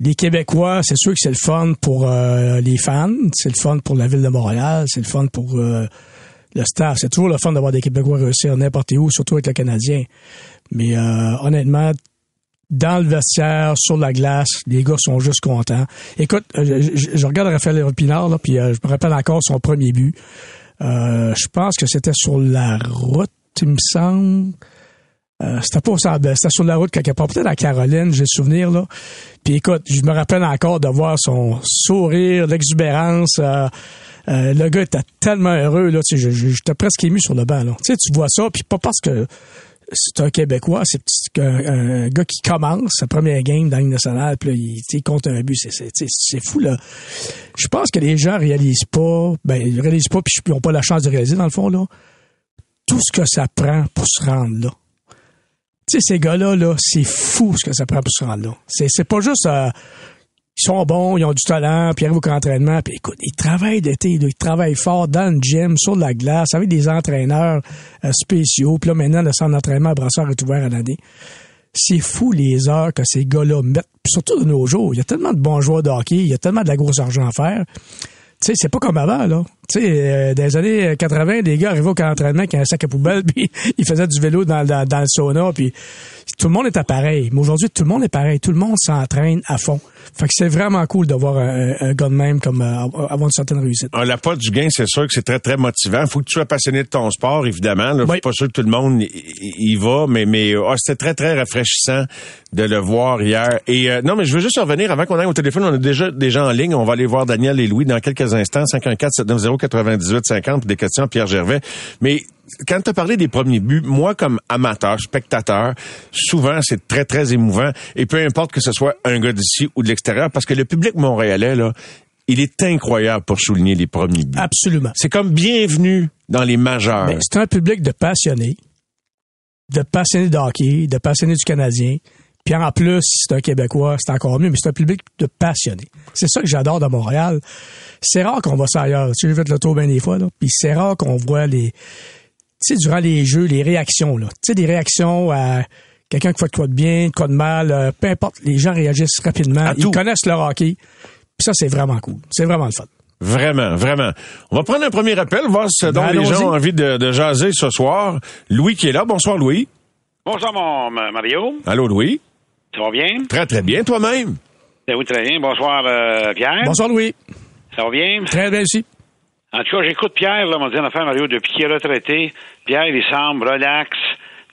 Les Québécois, c'est sûr que c'est le fun pour euh, les fans, c'est le fun pour la ville de Montréal, c'est le fun pour euh, le staff. C'est toujours le fun d'avoir des Québécois réussir n'importe où, surtout avec le Canadien. Mais euh, honnêtement, dans le vestiaire, sur la glace, les gars sont juste contents. Écoute, euh, je, je- je regarde Raphaël Pinard, là, puis euh, je me rappelle encore son premier but. Euh, je pense que c'était sur la route, il me semble. Euh, c'était pas c'était sur la route quelque part, peut-être à Caroline, j'ai le souvenir là. Puis écoute, je me rappelle encore de voir son sourire, l'exubérance. euh, euh, le gars était tellement heureux là, tu sais, j'étais presque ému sur le banc là. Tu sais, tu vois ça, puis pas parce que c'est un Québécois, c'est un, gars qui commence sa première game dans nationale, puis là, il, il compte un but, c'est fou, là. Je pense que les gens réalisent pas, ben, ils réalisent pas, puis ils n'ont pas la chance de réaliser, dans le fond, là, tout ce que ça prend pour se rendre là. Tu sais, ces gars-là, là, c'est fou ce que ça prend pour se rendre là. C'est, pas juste... euh, ils sont bons, ils ont du talent, puis ils arrivent au d'entraînement, puis écoute, ils travaillent d'été, ils travaillent fort dans le gym, sur la glace, avec des entraîneurs euh, spéciaux, puis là, maintenant, le centre d'entraînement à Brassard est ouvert à l'année. C'est fou les heures que ces gars-là mettent, puis surtout de nos jours. Il y a tellement de bons joueurs de hockey, il y a tellement de la grosse argent à faire. Tu sais, c'est pas comme avant, là. Tu sais, euh, dans les années 80, des gars arrivaient au camp d'entraînement avec un sac à poubelle, puis ils faisaient du vélo dans, dans, dans le sauna, puis tout le monde était pareil. Mais aujourd'hui, tout le monde est pareil. Tout le monde s'entraîne à fond. Fait que c'est vraiment cool de voir un, un gars de même comme euh, avoir une certaine réussite. Ah, la pote du gain, c'est sûr que c'est très, très motivant. faut que tu sois passionné de ton sport, évidemment. Là, Oui. suis pas sûr que tout le monde y, va, mais, mais ah, c'était très, très rafraîchissant de le voir hier. Et euh, non, mais je veux juste revenir avant qu'on aille au téléphone. On a déjà des gens en ligne. On va aller voir Daniel et Louis dans quelques instants. 514-790-9850 pour des questions à Pierre Gervais. Mais quand tu as parlé des premiers buts, moi, comme amateur, spectateur, souvent, c'est très, très émouvant. Et peu importe que ce soit un gars d'ici ou de l'extérieur, parce que le public montréalais, là, il est incroyable pour souligner les premiers buts. Absolument. C'est comme bienvenue dans les majeurs. Ben, c'est un public de passionnés, de passionnés de hockey, de passionnés du Canadien. Puis en plus, c'est un Québécois, c'est encore mieux, mais c'est un public de passionnés. C'est ça que j'adore de Montréal. C'est rare qu'on voit ça ailleurs. Tu sais, j'ai fait le tour bien des fois, là. Puis c'est rare qu'on voit les... Tu sais, durant les jeux, les réactions, là. Tu sais, des réactions à quelqu'un qui fait de quoi de bien, de quoi de mal, euh, peu importe. Les gens réagissent rapidement. À Ils tout. connaissent leur hockey. Puis ça, c'est vraiment cool. C'est vraiment le fun. Vraiment, vraiment. On va prendre un premier appel, voir ce dont Ben, les gens ont envie de, de jaser ce soir. Louis qui est là. Bonsoir, Louis. Bonsoir, mon ma- Mario. Allô, Louis. Ça va bien? Très, très bien, toi-même. Ben oui, très bien. Bonsoir, euh, Pierre. Bonsoir, Louis. Ça va bien? Très bien aussi. En tout cas, j'écoute Pierre, là, m'a dit affaire, Mario, depuis qu'il est retraité. Pierre, il semble relax,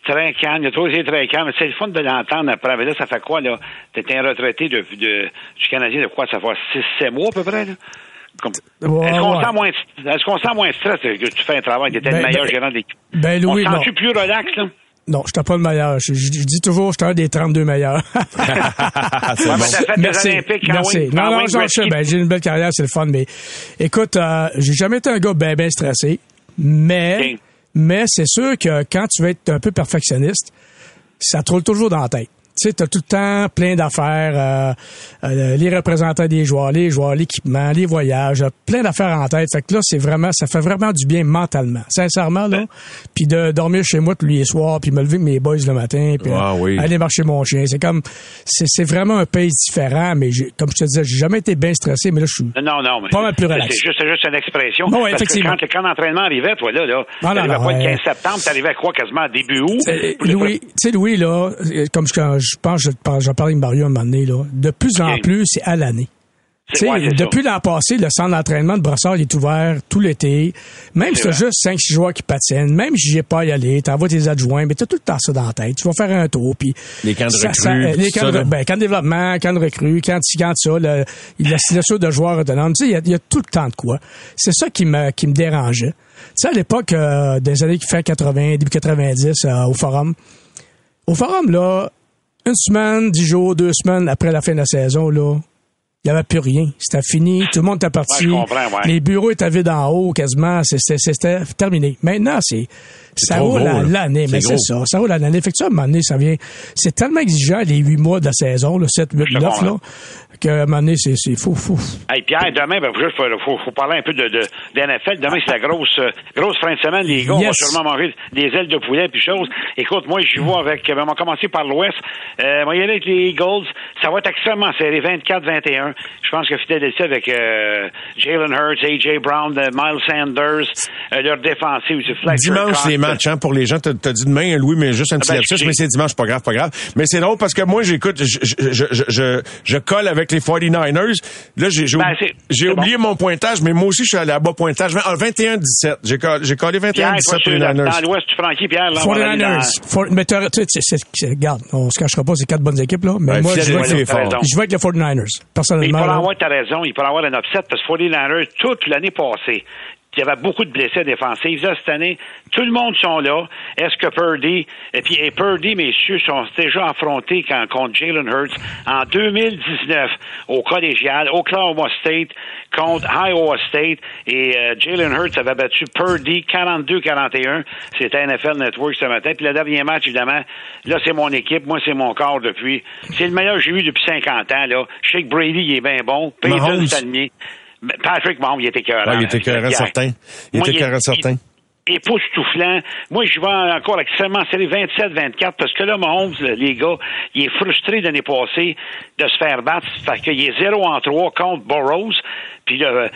très calme. Il a toujours été très calme. Mais C'est le fun de l'entendre après. Mais là, ça fait quoi, là? T'étais un retraité de, de, du Canadien de quoi? Ça fait 6-7 mois, à peu près, là? Comme- Ouais, est-ce qu'on ouais. sent moins, est-ce qu'on sent moins stress que tu fais un travail? T'étais Ben, le meilleur ben, gérant d'équipe. Ben, Louis, On sent-tu plus relax, là? Non, je pas le meilleur. Je, je- je dis toujours, je suis un des 32 meilleurs. Ouais, mais t'as fait Merci. des Olympiques quand Merci. Non, non, j'en sais, ben, j'ai une belle carrière, c'est le fun, mais écoute, euh, j'ai jamais été un gars bien, bien stressé, mais, mais c'est sûr que quand tu veux être un peu perfectionniste, ça te roule toujours dans la tête. Tu sais, t'as tout le temps plein d'affaires, euh, euh, les représentants des joueurs, les joueurs, l'équipement, les voyages, plein d'affaires en tête. Fait que là, c'est vraiment, ça fait vraiment du bien mentalement, sincèrement là. Puis de dormir chez moi tous les soirs, puis me lever avec mes boys le matin, puis Ah euh, oui. aller marcher mon chien. C'est comme, c'est, vraiment un pays différent. Mais comme je te disais, j'ai jamais été bien stressé, mais là, je suis Non, non, mais Pas mal plus c'est- relax. C'est juste, une expression. Ouais, Parce effectivement. Que quand, quand l'entraînement arrivait, toi, là, là, Ah, non, non, pas le ouais. 15 septembre, t'arrivais à quoi, quasiment début août? Louis, tu sais, Louis, là, comme je, quand je pense, je, j'en parlais avec Mario un moment donné, là, de plus en plus, c'est à l'année. Ouais, depuis l'an passé, le centre d'entraînement de Brossard il est ouvert tout l'été. Même si C'est t'as juste 5-6 joueurs qui patinent, même si j'ai pas à y aller, t'envoies tes adjoints, mais t'as tout le temps ça dans la tête. Tu vas faire un tour, puis... Les camps de ça- recrues, ça- euh, les tout camps ça, de, ben, camps de développement, camps de recrues, camps de camps de ça, le, la signature de joueurs autonomes. Tu sais, il y a- il y, a tout le temps de quoi. C'est ça qui me, qui me dérangeait. Tu sais, à l'époque euh, des années qui fait 80, début 90, euh, au Forum, au Forum, là, une semaine, dix jours, deux semaines après la fin de la saison, là, il n'y avait plus rien. C'était fini. Tout le monde était parti. Ouais, ouais. Les bureaux étaient vides en haut, quasiment. C'était terminé. Maintenant, c'est, ça roule à l'année. Mais C'est ça. Ça roule à l'année. Fait que ça, à un moment donné, ça vient, c'est tellement exigeant, les huit mois de la saison, le 7, 8, Je 9, comprends. là, qu'à un moment donné, c'est, c'est fou, fou. Hey, Pierre, demain, ben, juste, faut, faut, faut parler un peu de, de, de NFL. Demain, c'est la grosse, grosse fin de semaine. Les gars, on va Yes. sûrement manger des ailes de poulet puis choses. Écoute, moi, j'y vais avec, ben, on va commencer par l'Ouest. Euh, on va y aller avec les Eagles. Ça va être extrêmement serré, 24-21. Je pense que Philadelphie avec, euh, Jalen Hurts, A.J. Brown, euh, Miles Sanders, euh, leur défensive, c'est Fletcher Dimanche, Cox. les matchs, hein, pour les gens. T'as t'as dit demain, Louis, mais juste un petit Ah ben, lapsus, mais c'est dimanche, pas grave, pas grave. Mais c'est drôle parce que moi, j'écoute, je, je, je, je, je, je colle avec les 49ers. Là, j'ai Ben, oublié mon pointage, mais moi aussi, je suis allé à bas pointage. Ah, 21-17. J'ai collé, j'ai collé Pierre, toi, 21-17 pour les es dans Niners. l'Ouest, Frankie, Pierre, là, on va aller dans- 49ers. For- mais tu sais, regarde, on se cachera pas, c'est quatre bonnes équipes, là. Mais Ouais, moi, je vais, avec, je vais les 49ers. Mais il Personnellement. pourrait là. avoir, t'as raison, il pourrait avoir un upset parce que 49ers, toute l'année passée, il y avait beaucoup de blessés défensifs. Là, cette année, tout le monde sont là. Est-ce que Purdy, et puis et Purdy, messieurs, sont déjà affrontés quand, contre Jalen Hurts en 2019 au collégial, Oklahoma State contre Iowa State et euh, Jalen Hurts avait battu Purdy 42-41. C'était NFL Network ce matin. Puis le dernier match, évidemment, là, c'est mon équipe. Moi, c'est mon corps depuis. C'est le meilleur que j'ai eu depuis 50 ans. Là. Je sais que Brady, il est bien bon. Peyton, Mahomes. c'est Patrick Mahomes, il était cœur. Ouais, il était écœurant, certain. Il était écœurant, certain. Époustouflant. Moi, je vais encore extrêmement serré 27-24 parce que là, Mahomes, le- les gars, il est frustré l'année passée de se faire battre. Fait qu'il est 0 en 3 contre Burrows. Puis là, euh,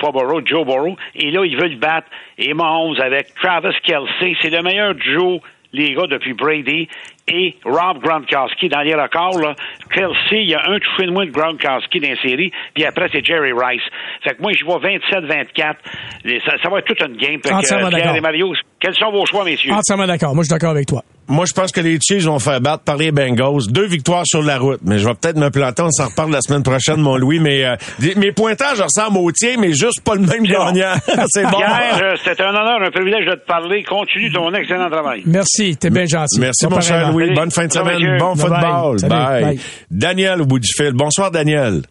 pas Burrow, Joe Burrow. Et là, il veut le battre. Et Mahomes avec Travis Kelsey, c'est le meilleur duo les gars depuis Brady et Rob Gronkowski dans les records. Là. Kelsey, il y a un touché de moins de Gronkowski dans la série, puis après c'est Jerry Rice. Fait que moi je vois 27-24. Et Ça, ça va être toute une game. Fait que, Pierre et Mario, quels sont vos choix, messieurs? Entièrement d'accord. Moi, je suis d'accord avec toi. Moi, je pense que les Chiefs vont faire battre par les Bengals. Deux victoires sur la route. Mais je vais peut-être me planter. On s'en reparle la semaine prochaine, mon Louis. Mais euh, mes pointages ressemblent au tien, mais juste pas le même C'est bon. gagnant. C'est bon. Pierre, euh, c'était un honneur, un privilège de te parler. Continue ton excellent travail. Merci. T'es bien gentil. Merci, mon cher pareillement. Louis. Bonne fin de semaine. Bon football. Bye. Bye. Daniel au bout du fil. Bonsoir, Daniel.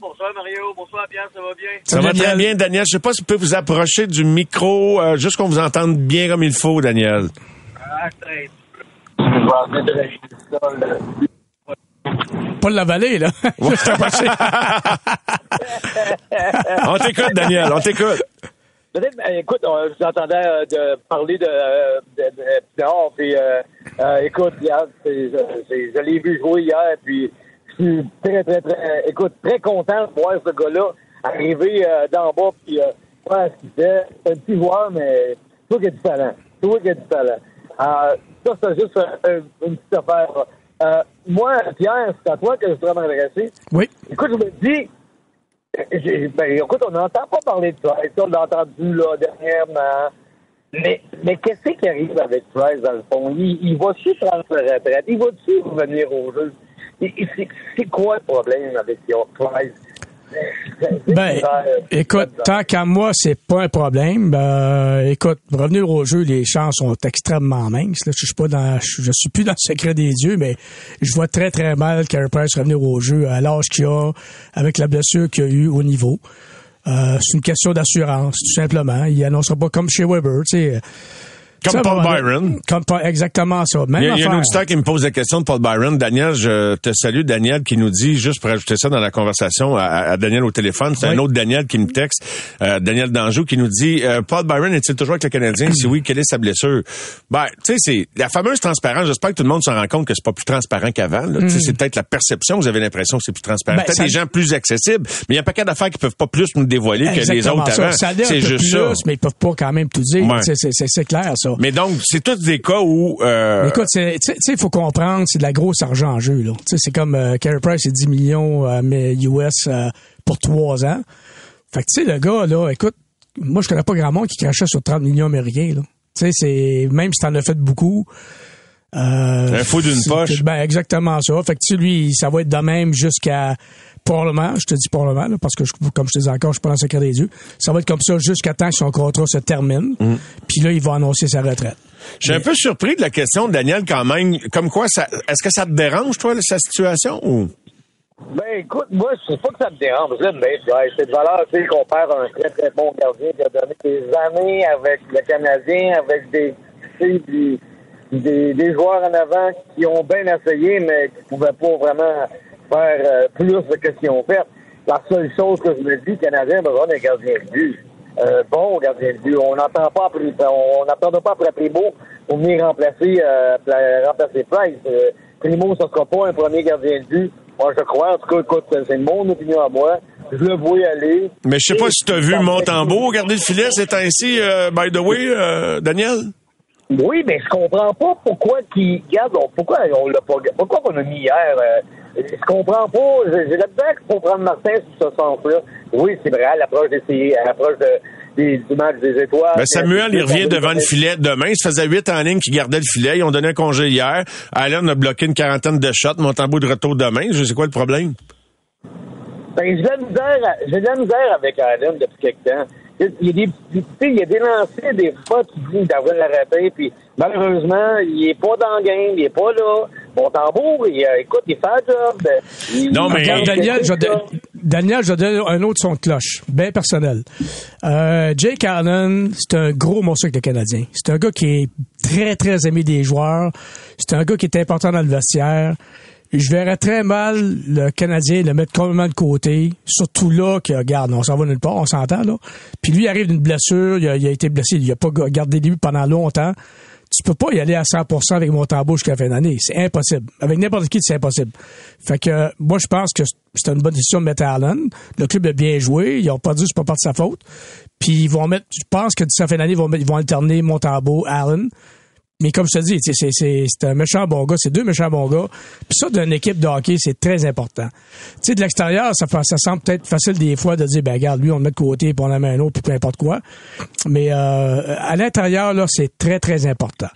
Bonsoir Mario, bonsoir Pierre, ça va bien? Ça va très Daniel. bien, Daniel. Je sais pas si vous pouvez vous approcher du micro, euh, juste qu'on vous entende bien comme il faut, Daniel. Pas de la vallée, là. Juste un passé. On t'écoute, Daniel, on t'écoute. Peut-être, ben, écoute, on- je vous entendais euh, de parler de, euh, de, de dehors, puis euh, euh, écoute, hier, c'est- je, c'est- je l'ai vu jouer hier, puis suis très, très, très, écoute, très content de voir ce gars-là arriver euh, d'en bas, puis euh, faire ce qu'il fait. C'est un petit joueur, mais toi qui as du talent. Toi qui as du talent. Euh, ça, c'est juste un- un- une petite affaire. Euh, moi, Pierre, c'est à toi que je voudrais m'adresser. Oui. Écoute, je me dis, ben, écoute, on n'entend pas parler de Trice. On l'a entendu là, dernièrement. Mais, mais qu'est-ce qui arrive avec Trice, dans le fond? Il, il va-tu prendre sa retraite? Il va-tu revenir au jeu? C'est quoi le problème avec Trice? Ben, écoute, tant qu'à moi, c'est pas un problème. Ben, écoute, revenir au jeu, les chances sont extrêmement minces. Là. Je suis pas dans, je, je suis plus dans le secret des dieux, mais je vois très très mal Carey Price revenir au jeu à l'âge qu'il a, avec la blessure qu'il a eu au niveau. Euh, c'est une question d'assurance, tout simplement. Il annoncera pas comme chez Weber, tu sais. Comme Paul Byron. Comme exactement ça. Même Il y a, un auditeur qui me pose la question de Paul Byron. Daniel, je te salue. Daniel qui nous dit, juste pour ajouter ça dans la conversation à, à Daniel au téléphone, c'est Oui. un autre Daniel qui me texte, euh, Daniel Danjou, qui nous dit, euh, Paul Byron est-il toujours avec le Canadien? si oui, quelle est sa blessure? Ben, tu sais, c'est la fameuse transparence. J'espère que tout le monde se rend compte que c'est pas plus transparent qu'avant. sais, C'est peut-être la perception. Vous avez l'impression que c'est plus transparent. Ben, peut-être ça- des gens plus accessibles, mais il y a un paquet d'affaires qui peuvent pas plus nous dévoiler que les autres ça. avant. C'est juste plus, ça. mais ils peuvent pas quand même tout dire. Ouais. C'est clair, ça. Mais donc, c'est tous des cas où... euh, Écoute, tu sais, il faut comprendre, c'est de la grosse argent en jeu. là. Tu sais, C'est comme euh, Carey Price, c'est 10 millions euh, mais US euh, pour trois ans. Fait que tu sais, le gars, là, écoute, moi, je connais pas grand monde qui crachait sur 30 millions américains. là. Tu sais, c'est même si t'en as fait beaucoup. Euh, Un fou d'une poche. Ben, exactement ça. Fait que tu sais, lui, ça va être de même jusqu'à probablement, je te dis probablement, là, parce que je- comme je te dis encore, je suis pas dans le secret des dieux. Ça va être comme ça jusqu'à temps que son contrat se termine. Mm. Puis là, il va annoncer sa retraite. Je suis un peu surpris de la question de Daniel quand même. Comme quoi, ça, est-ce que ça te dérange, toi, sa situation? Ou... Ben, écoute, moi, je sais pas que ça me dérange. Bien Trice. C'est de valeur, tu sais, qu'on perd un très, très bon gardien qui a donné des années avec le Canadien, avec des, tu sais, des, des, des joueurs en avant qui ont bien essayé, mais qui pouvaient pas vraiment faire euh, plus de ce qu'ils ont fait. La seule chose que je me dis, le Canadien a besoin d'un gardien de but. Euh, bon gardien de but. On n'entend pas après, on n'attendra pas après Primo pour venir remplacer, euh, pla- remplacer Price. Euh, Primo, ce sera pas un premier gardien de but. Moi, je crois. En tout cas, écoute, c'est mon opinion à moi. Je le vois y aller. Mais je sais pas si tu as vu Montembeau garder le filet c'est ainsi, euh, by the way, Daniel? Oui, mais je comprends pas pourquoi qui regarde, on- pourquoi on l'a pas pourquoi on a mis hier. euh, je comprends pas. J'ai la misère à comprendre Martin sur ce sens-là. Oui, c'est vrai, l'approche des l'approche de, des, du match des étoiles. Ben, Samuel, il revient devant le filet demain. Il se faisait huit en ligne qui gardait le filet. Ils ont donné un congé hier. Allen a bloqué une quarantaine de shots. Montembeau de retour demain. Je sais quoi le problème? Ben, j'ai de la misère, à- j'ai de la misère avec Allen depuis quelque temps. Il y a des, il a des lancers, des fois, tu dis d'avoir l'arrêter, puis malheureusement, il est pas dans le game, il est pas là. Mon tambour, il, euh, écoute, il fait job. il- Non, mais- Regarde, Daniel, je Daniel, je vais donner un autre son de cloche, bien personnel. Euh, Jake Allen, c'est un gros morceau avec le Canadien. C'est un gars qui est très, très aimé des joueurs. C'est un gars qui est important dans le vestiaire. Je verrais très mal le Canadien le mettre complètement de côté, surtout là que, regarde, on s'en va nulle part, on s'entend, là. Puis lui, il arrive d'une blessure, il a, il a été blessé, il a pas gardé des buts pendant longtemps. Tu peux pas y aller à 100% avec mon tambour jusqu'à la fin d'année. C'est impossible. Avec n'importe qui, c'est impossible. Fait que, moi, je pense que c'était une bonne décision de mettre Allen. Le club a bien joué. Ils ont dit c'est pas pas de sa faute. Puis ils vont mettre, je pense que d'ici la fin d'année, ils vont, mettre- ils vont alterner Montembeau, Allen. Mais comme je te dis, c'est, un méchant bon gars, c'est deux méchants bons gars. Puis ça, d'une équipe de hockey, c'est très important. Tu sais, de l'extérieur, ça, ça semble peut-être facile des fois de dire, ben regarde, lui, on le met de côté, puis on en met un autre, puis peu importe quoi. Mais euh, à l'intérieur, là, c'est très, très important.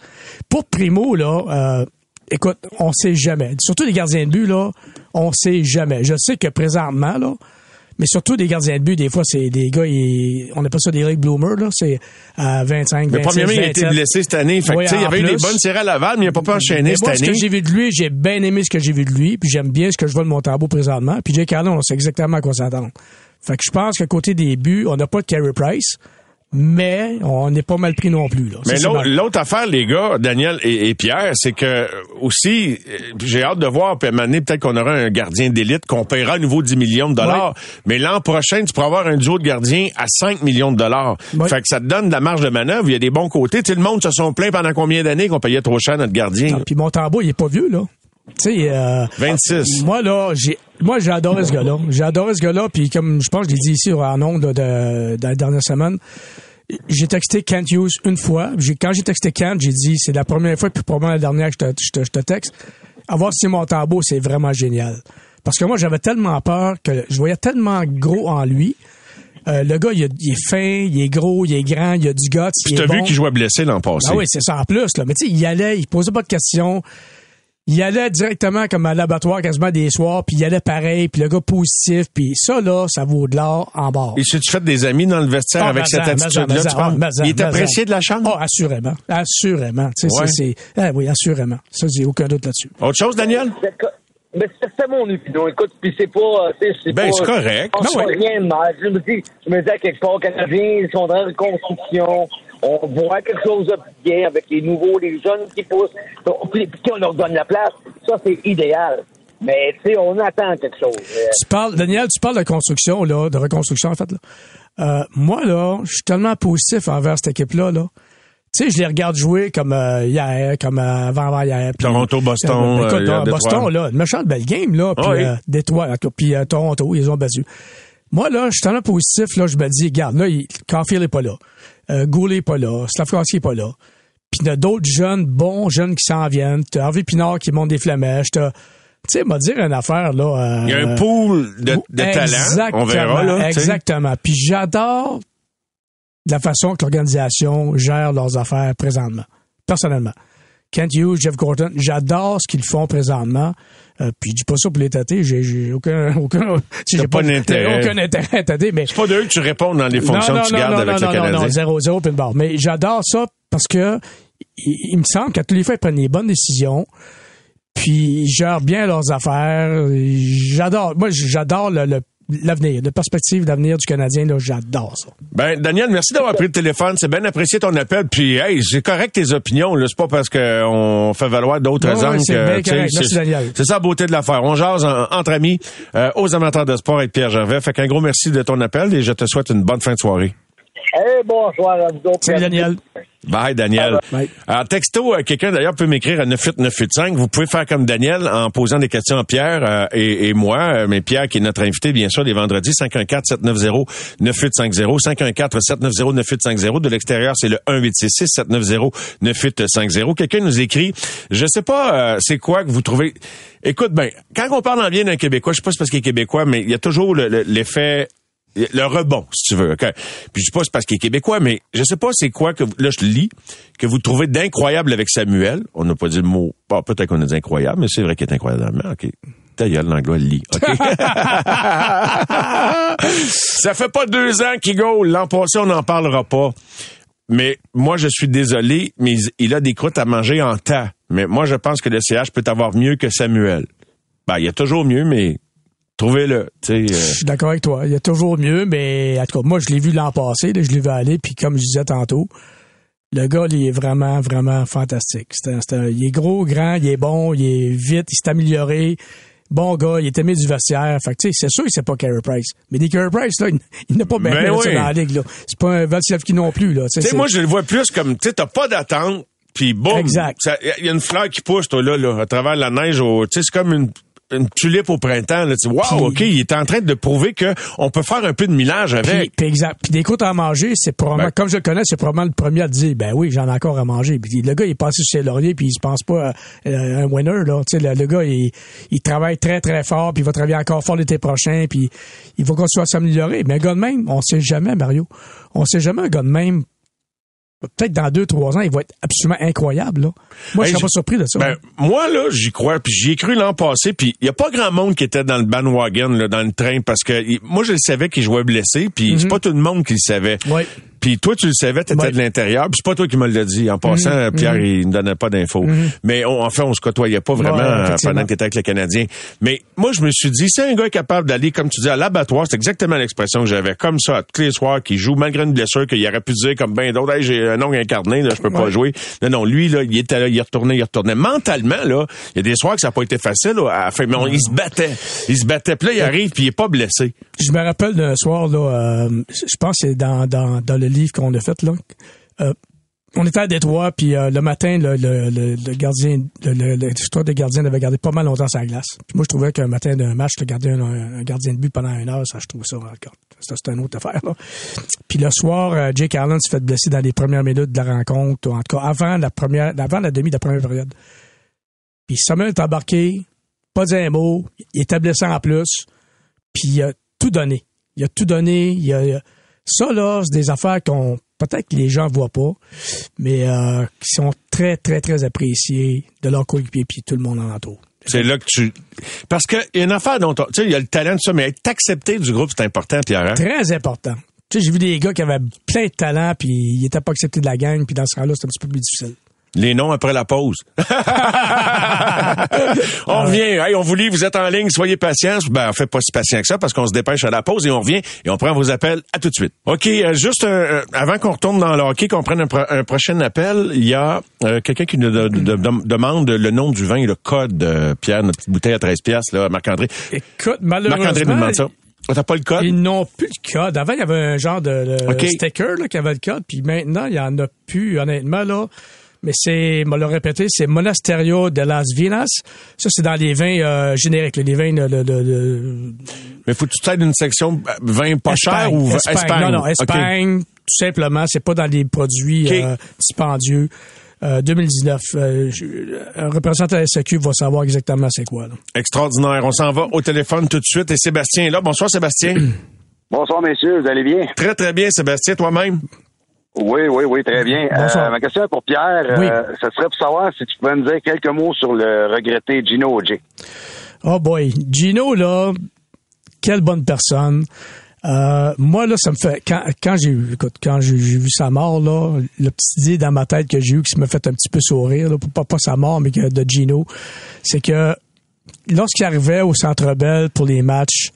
Pour Primo, là, euh, écoute, on sait jamais. Surtout les gardiens de but, là, on sait jamais. Je sais que présentement, là, mais surtout des gardiens de but, des fois, c'est des gars, ils, on appelle ça des late bloomers, là, c'est à 25, Mais 26, premièrement, il a été 27. blessé cette année. Fait que, Oui, tu sais, il y avait eu des bonnes séries à Laval, mais il n'a pas pu enchaîner Mais cette moi, ce que année. j'ai vu de lui, j'ai bien aimé ce que j'ai vu de lui, puis j'aime bien ce que je vois de Montembeau présentement. Puis Jake Allen, on sait exactement à quoi s'attendre. Fait que je pense qu'à côté des buts, on n'a pas de Carey Price, mais on n'est pas mal pris non plus. Là. Mais l'autre affaire, les gars, Daniel et, et Pierre, c'est que aussi, euh, j'ai hâte de voir, puis à un moment donné, peut-être qu'on aura un gardien d'élite qu'on paiera à nouveau 10 millions de dollars. Mais l'an prochain, tu pourras avoir un duo de gardiens à 5 millions de dollars. Oui. Fait que ça te donne de la marge de manœuvre. Il y a des bons côtés. Tu sais, le monde se sont plaints pendant combien d'années qu'on payait trop cher notre gardien? Ah, Puis Montembeau, il est pas vieux, là. Tu sais, euh, 26. moi, là, j'ai, moi, j'ai adoré ce gars-là. J'ai adoré ce gars-là, puis comme je pense je l'ai dit ici en ondes de, de la dernière semaine, j'ai texté Kent Hughes une fois. Quand j'ai texté Kent, j'ai dit, c'est la première fois, puis probablement la dernière que je te, je te, je te texte. Avoir Simon Tambo, c'est vraiment génial. Parce que moi, j'avais tellement peur que je voyais tellement gros en lui. Euh, le gars, il, a- il est fin, il est gros, il est grand, il a du guts. Puis t'as vu qu'il jouait blessé l'an passé. Ah oui, c'est ça en plus. Là. Mais tu sais, il allait, il posait pas de questions. Il allait directement comme à l'abattoir quasiment des soirs, puis il allait pareil, puis le gars positif, puis ça, là, ça vaut de l'or en bas. Et si tu fais des amis dans le vestiaire Ah, avec cette attitude-là, tu mais ça, Il est apprécié de la chambre? Oh, assurément. Assurément. Tu sais, Ouais. c'est, c'est, ah oui, assurément. Ça, j'ai aucun doute là-dessus. Autre chose, Daniel? Mais c'est c'est mon opinion. Écoute, puis c'est pas. euh, C'est Ben, pas- c'est correct. On Ben fait ouais. rien de mal. Je me dis, je me dis à quelque part, Canadiens, ils sont en reconstruction. On voit quelque chose de bien avec les nouveaux, les jeunes qui poussent. Puis, on leur donne la place. Ça, c'est idéal. Mais, tu sais, on attend quelque chose. Tu parles, Daniel, tu parles de construction, là, de reconstruction, en fait, là. Euh, moi, là, je suis tellement positif envers cette équipe-là, là. Tu sais, je les regarde jouer comme euh, hier, comme euh, avant-hier. puis- Toronto, Boston, Euh, écoute, euh, là. Boston, là, une méchante belle game, là. Puis Ah oui. euh, Détroit, en tout cas, puis euh, Toronto, ils ont battu. Moi, là, je suis tellement positif, là, je me dis, regarde, là, il, Caulfield est pas là. Euh, Goulet est pas là. Slavkowski est pas là. Puis il y a d'autres jeunes, bons jeunes qui s'en viennent. T'as Harvey Pinard qui monte des flamèches. T'as, tu sais, m'a dire une affaire, là. euh, Il y a un pool de, de talent. Exactement, On verra, là. Exactement. Puis j'adore la façon que l'organisation gère leurs affaires présentement, personnellement. Kent Hughes, Jeff Gorton, j'adore ce qu'ils font présentement. Euh, puis je dis pas ça pour les tâter, j'ai, aucun, aucun, j'ai pas d'intérêt. aucun intérêt à tâter, mais C'est pas d'eux que tu réponds dans les fonctions non, que tu non, gardes non, avec non, le non, Canadien. Non, non, zéro, zéro, puis une barre. Mais j'adore ça parce que il, il me semble qu'à tous les fois, ils prennent les bonnes décisions. Puis ils gèrent bien leurs affaires. J'adore. Moi, j'adore le, le- l'avenir, la perspective d'avenir du Canadien. Là, j'adore ça. Ben, Daniel, merci d'avoir pris le téléphone. C'est bien apprécié ton appel. Puis, hey, c'est correct tes opinions. Là, c'est pas parce qu'on fait valoir d'autres Ouais, angles c'est que. bien. Merci, c'est- Daniel. C'est ça la beauté de l'affaire. On jase en- entre amis euh, aux amateurs de sport avec Pierre Gervais. Fait qu'un gros merci de ton appel et je te souhaite une bonne fin de soirée. Hey, bonsoir à vous autres. Salut, Daniel. Bye, Daniel. Bye. Alors, texto, euh, quelqu'un d'ailleurs peut m'écrire à 98985. Vous pouvez faire comme Daniel en posant des questions à Pierre euh, et, et moi. Euh, mais Pierre, qui est notre invité, bien sûr, les vendredis, 514-790-9850. 514-790-9850. De l'extérieur, c'est le 1866-790-9850. Quelqu'un nous écrit, je sais pas, euh, c'est quoi que vous trouvez... Écoute, ben, quand on parle en bien d'un Québécois, je sais pas si c'est parce qu'il est Québécois, mais il y a toujours le- le- l'effet le rebond, si tu veux. ok? Puis je sais pas c'est parce qu'il est québécois, mais je sais pas c'est quoi que vous- là je lis que vous trouvez d'incroyable avec Samuel. On n'a pas dit le mot. Bon, peut-être qu'on a dit incroyable, mais c'est vrai qu'il est incroyable. Ok. Ta gueule, l'anglais le lit. OK? Ça fait pas deux ans qu'il go. L'an passé, on n'en parlera pas. Mais moi, je suis désolé, mais il a des croûtes à manger en tas. Mais moi, je pense que le CH peut avoir mieux que Samuel. Ben, il y a toujours mieux, mais trouvez-le. Euh, Je suis d'accord avec toi. Il y a toujours mieux, mais en tout cas, moi, je l'ai vu l'an passé. là, je l'ai vu aller. Puis comme je disais tantôt, le gars, il est vraiment, vraiment fantastique. C'est c'est il est gros, grand, il est bon, il est vite, il s'est amélioré. Bon gars, il est aimé du vestiaire. Fait que, c'est sûr qu'il sait pas Carey Price. Mais des Carey Price, là, il, il n'a pas bien Ben oui. dans la ligue, là. C'est pas un Vasilevski non plus, là. Tu sais, Tu sais, c'est- moi, je le vois plus comme, tu sais, t'as pas d'attente, puis boum. Exact. Il y a une fleur qui pousse, toi, là, là, à travers la neige. au- Tu sais, c'est comme une, une tulipe au printemps. Là. Tu dis, wow, OK, il est en train de prouver que on peut faire un peu de millage avec. puis exact. Puis des côtes à manger, c'est probablement, Ben- comme je le connais, c'est probablement le premier à dire, ben oui, j'en ai encore à manger. Puis le gars, il est passé sur ses lauriers, puis il se pense pas à, euh, un winner, là. Tu sais, le, le gars, il, il travaille très, très fort, puis il va travailler encore fort l'été prochain, puis il va continuer à s'améliorer. Mais un gars de même, on sait jamais, Mario. On sait jamais un gars de même. Peut-être dans deux, trois ans, il va être absolument incroyable, là. Moi, je serais pas surpris de ça. Ben, moi, là, j'y crois, puis j'y ai cru l'an passé, puis il y a pas grand monde qui était dans le bandwagon, là, dans le train, parce que il- moi, je le savais qu'il jouait blessé, puis c'est pas tout le monde qui le savait. Ouais. Puis toi, tu le savais, t'étais Ouais. de l'intérieur. Puis c'est pas toi qui me l'as dit. En passant, Mhm, Pierre, il ne donnait pas d'infos. Mais on, en fait, on se côtoyait pas vraiment Ouais, pendant que t'étais avec le Canadien. Mais moi, je me suis dit, si un gars capable d'aller, comme tu dis, à l'abattoir, c'est exactement l'expression que j'avais, comme ça, tous les soirs, qui joue malgré une blessure, qu'il aurait pu dire comme ben d'autres, hey, j'ai un ongle incarné, là, je peux pas jouer. Non, non, lui, là, il était là, il retournait, il retournait. Mentalement, là, il y a des soirs que ça n'a pas été facile, là, à la fin, mais on- il se battait. Il se battait. Puis là, il arrive, puis il est pas blessé. Je me rappelle d'un soir, là, euh, je pense que c'est dans, dans, dans le livre qu'on a fait, là. Euh, on était à Détroit, puis euh, le matin, le, le, le, le gardien, le, le, le histoire de gardien avait gardé pas mal longtemps sa glace. Puis moi, je trouvais qu'un matin d'un match, le gardien, un, un gardien de but pendant une heure, ça, je trouve ça encore. C'est une autre affaire. Puis le soir, euh, Jake Allen s'est fait blesser dans les premières minutes de la rencontre, ou en tout cas, avant la première, avant la demi de la première période. Puis Samuel est embarqué, pas dit un mot, il était blessé en plus, puis il a tout donné. Il a tout donné. Il a- ça, là, c'est des affaires qu'on peut-être que les gens voient pas, mais euh, qui sont très, très, très appréciées de leur coéquipier puis tout le monde en entoure. C'est là que tu. Parce qu'il y a une affaire dont on- Tu sais, il y a le talent de ça, mais être accepté du groupe, c'est important, Pierre. hein? Très important. Tu sais, j'ai vu des gars qui avaient plein de talent puis ils étaient pas acceptés de la gang, puis dans ce cas-là, c'est un petit peu plus difficile. Les noms après la pause. on revient. Hey, on vous lit, vous êtes en ligne, soyez patients. Ben, on fait pas si patient que ça parce qu'on se dépêche à la pause et on revient et on prend vos appels. À tout de suite. OK, euh, juste euh, euh, avant qu'on retourne dans le hockey, qu'on prenne un, pro- un prochain appel, il y a euh, quelqu'un qui nous de- de- de- demande le nom du vin et le code, euh, Pierre, notre petite bouteille à 13 piastres, là, Marc-André. Écoute, Marc-André nous malheureusement, demande ça. Ah, T'as pas le code? ils n'ont plus le code. Avant, il y avait un genre de, de OK. sticker là, qui avait le code, puis maintenant, il y en a plus, honnêtement, là. Mais c'est, me le répété, c'est Monasterio de las Vinas. Ça, c'est dans les vins euh, génériques, les vins de, de, de- de- Mais faut que tu t'aides une section euh, vin pas cher Espagne, ou vin- Espagne. Non, non. Espagne, tout simplement. C'est pas dans les produits OK. euh, dispendieux. Euh, 2019. euh, je- un représentant de la SQ va savoir exactement c'est quoi. Là. Extraordinaire. On s'en va au téléphone tout de suite et Sébastien est là. Bonsoir, Sébastien. Bonsoir, messieurs, vous allez bien? très, très bien, Sébastien, toi-même? Oui, oui, oui, très bien. Euh, ma question est pour Pierre. Oui. Euh, ça serait pour savoir si tu pouvais nous dire quelques mots sur le regretté Gino Oje. Oh boy. Gino, là, quelle bonne personne. Euh, moi, là, ça me fait. Quand, quand j'ai écoute, quand j'ai vu sa mort, là, le petit idée dans ma tête que j'ai eu qui me fait un petit peu sourire, là, pas, pas sa mort, mais que de Gino, c'est que lorsqu'il arrivait au Centre Bell pour les matchs,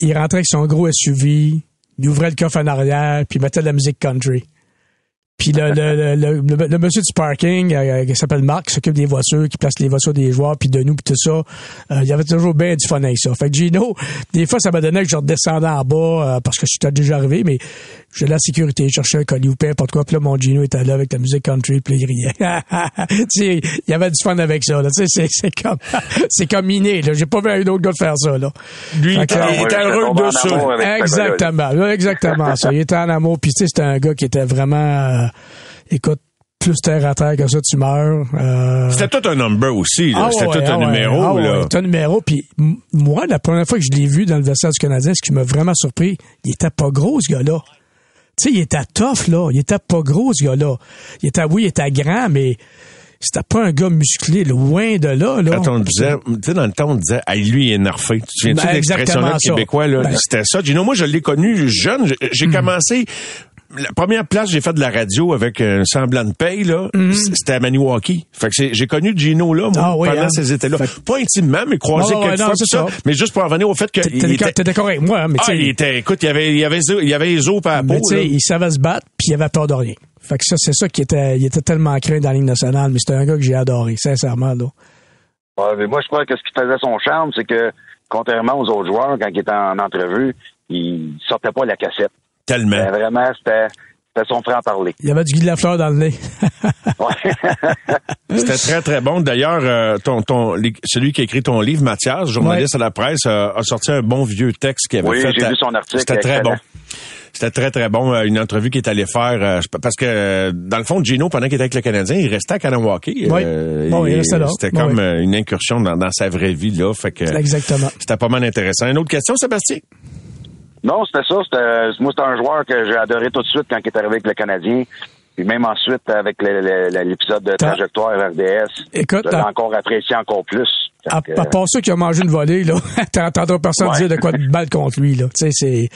il rentrait avec son gros SUV, il ouvrait le coffre en arrière, puis il mettait de la musique country. Puis le, le, le, le, le- le monsieur du parking, euh, qui s'appelle Marc, qui s'occupe des voitures, qui place les voitures des joueurs, puis de nous, puis tout ça, euh, il y avait toujours bien du fun avec ça. Fait que Gino, des fois, ça m'a donné que je redescendais en bas, euh, parce que je suis déjà arrivé, mais j'ai la sécurité, je cherchais un colis ou peu importe quoi, puis là, mon Gino était là avec la musique country, puis il riait. tu sais, il y avait du fun avec ça, là. Tu sais, c'est, c'est comme, c'est comme inné, là. J'ai pas vu un autre gars de faire ça, là. Lui, Ah, il était heureux de ça. Exactement, là, exactement ça. Il était en amour, puis tu sais, c'était un gars qui était vraiment, euh, écoute, plus terre à terre que ça, tu meurs. Euh, C'était tout un number aussi. là. ah C'était ouais, tout un ah ouais, numéro. ah ouais, là. C'était un numéro. Puis moi, la première fois que je l'ai vu dans le vestiaire du Canadien, ce qui m'a vraiment surpris, il était pas gros, ce gars-là. Tu sais, il était tough, là. Il était pas gros, ce gars-là. Il était, oui, il était grand, mais c'était pas un gars musclé, loin de là, là. Quand on disait, tu sais, dans le temps, on disait, hey, lui, il est nerfé. Tu te souviens-tu Ben, de l'expression-là québécois, là? Ben- Hmm. C'était ça. Gino, moi, je l'ai connu jeune. J'ai- J'ai commencé, la première place, j'ai fait de la radio avec un semblant de paye, là. c- C'était à Maniwaki. Fait que c'est- j'ai connu Gino, là, moi. Ah oui, pendant hein? ces étés-là. Pas intimement, mais croisé quelques non, fois, pis ça. ça. Mais juste pour en venir au fait que. Était- d'accord avec moi, mais Ah, tu sais, il était, écoute, il y avait, il y avait, il y avait les os par la mais peau, tu sais, là. il savait se battre, puis il avait peur de rien. Fait que ça, c'est ça qui était, il était tellement craint dans la Ligue nationale, mais c'était un gars que j'ai adoré, sincèrement, là. Ouais, mais moi, je crois que ce qui faisait son charme, c'est que, contrairement aux autres joueurs, quand il était en entrevue, il sortait pas la cassette. Tellement. Euh, vraiment, c'était son franc-parler. Il y avait du Guy Lafleur dans le nez. Ouais. C'était très, très bon. D'ailleurs, euh, ton, ton, les- celui qui a écrit ton livre, Mathias, journaliste à la presse, euh, a sorti un bon vieux texte qu'il avait Oui, fait. j'ai à- vu son article, C'était très bon. C'était très, très bon. euh, Une entrevue qu'il est allé faire. euh, parce que, euh, dans le fond, Gino, pendant qu'il était avec le Canadien, il restait à Kanawaki. Oui. Bon, il restait là. C'était Bon, comme oui. euh, une incursion dans, dans sa vraie vie, là. Fait que Exactement. c'était pas mal intéressant. Une autre question, Sébastien? Non, c'était ça. C'était, moi, c'était un joueur que j'ai adoré tout de suite quand il est arrivé avec le Canadien. Puis même ensuite, avec le- le- le- l'épisode de T'as- Trajectoire RDS, Écoute, t'as- encore apprécié encore plus. À, à part ceux qui ont mangé une volée, là, t'entendras personne Ouais. dire de quoi de mal contre lui, là. Tu sais, c'est,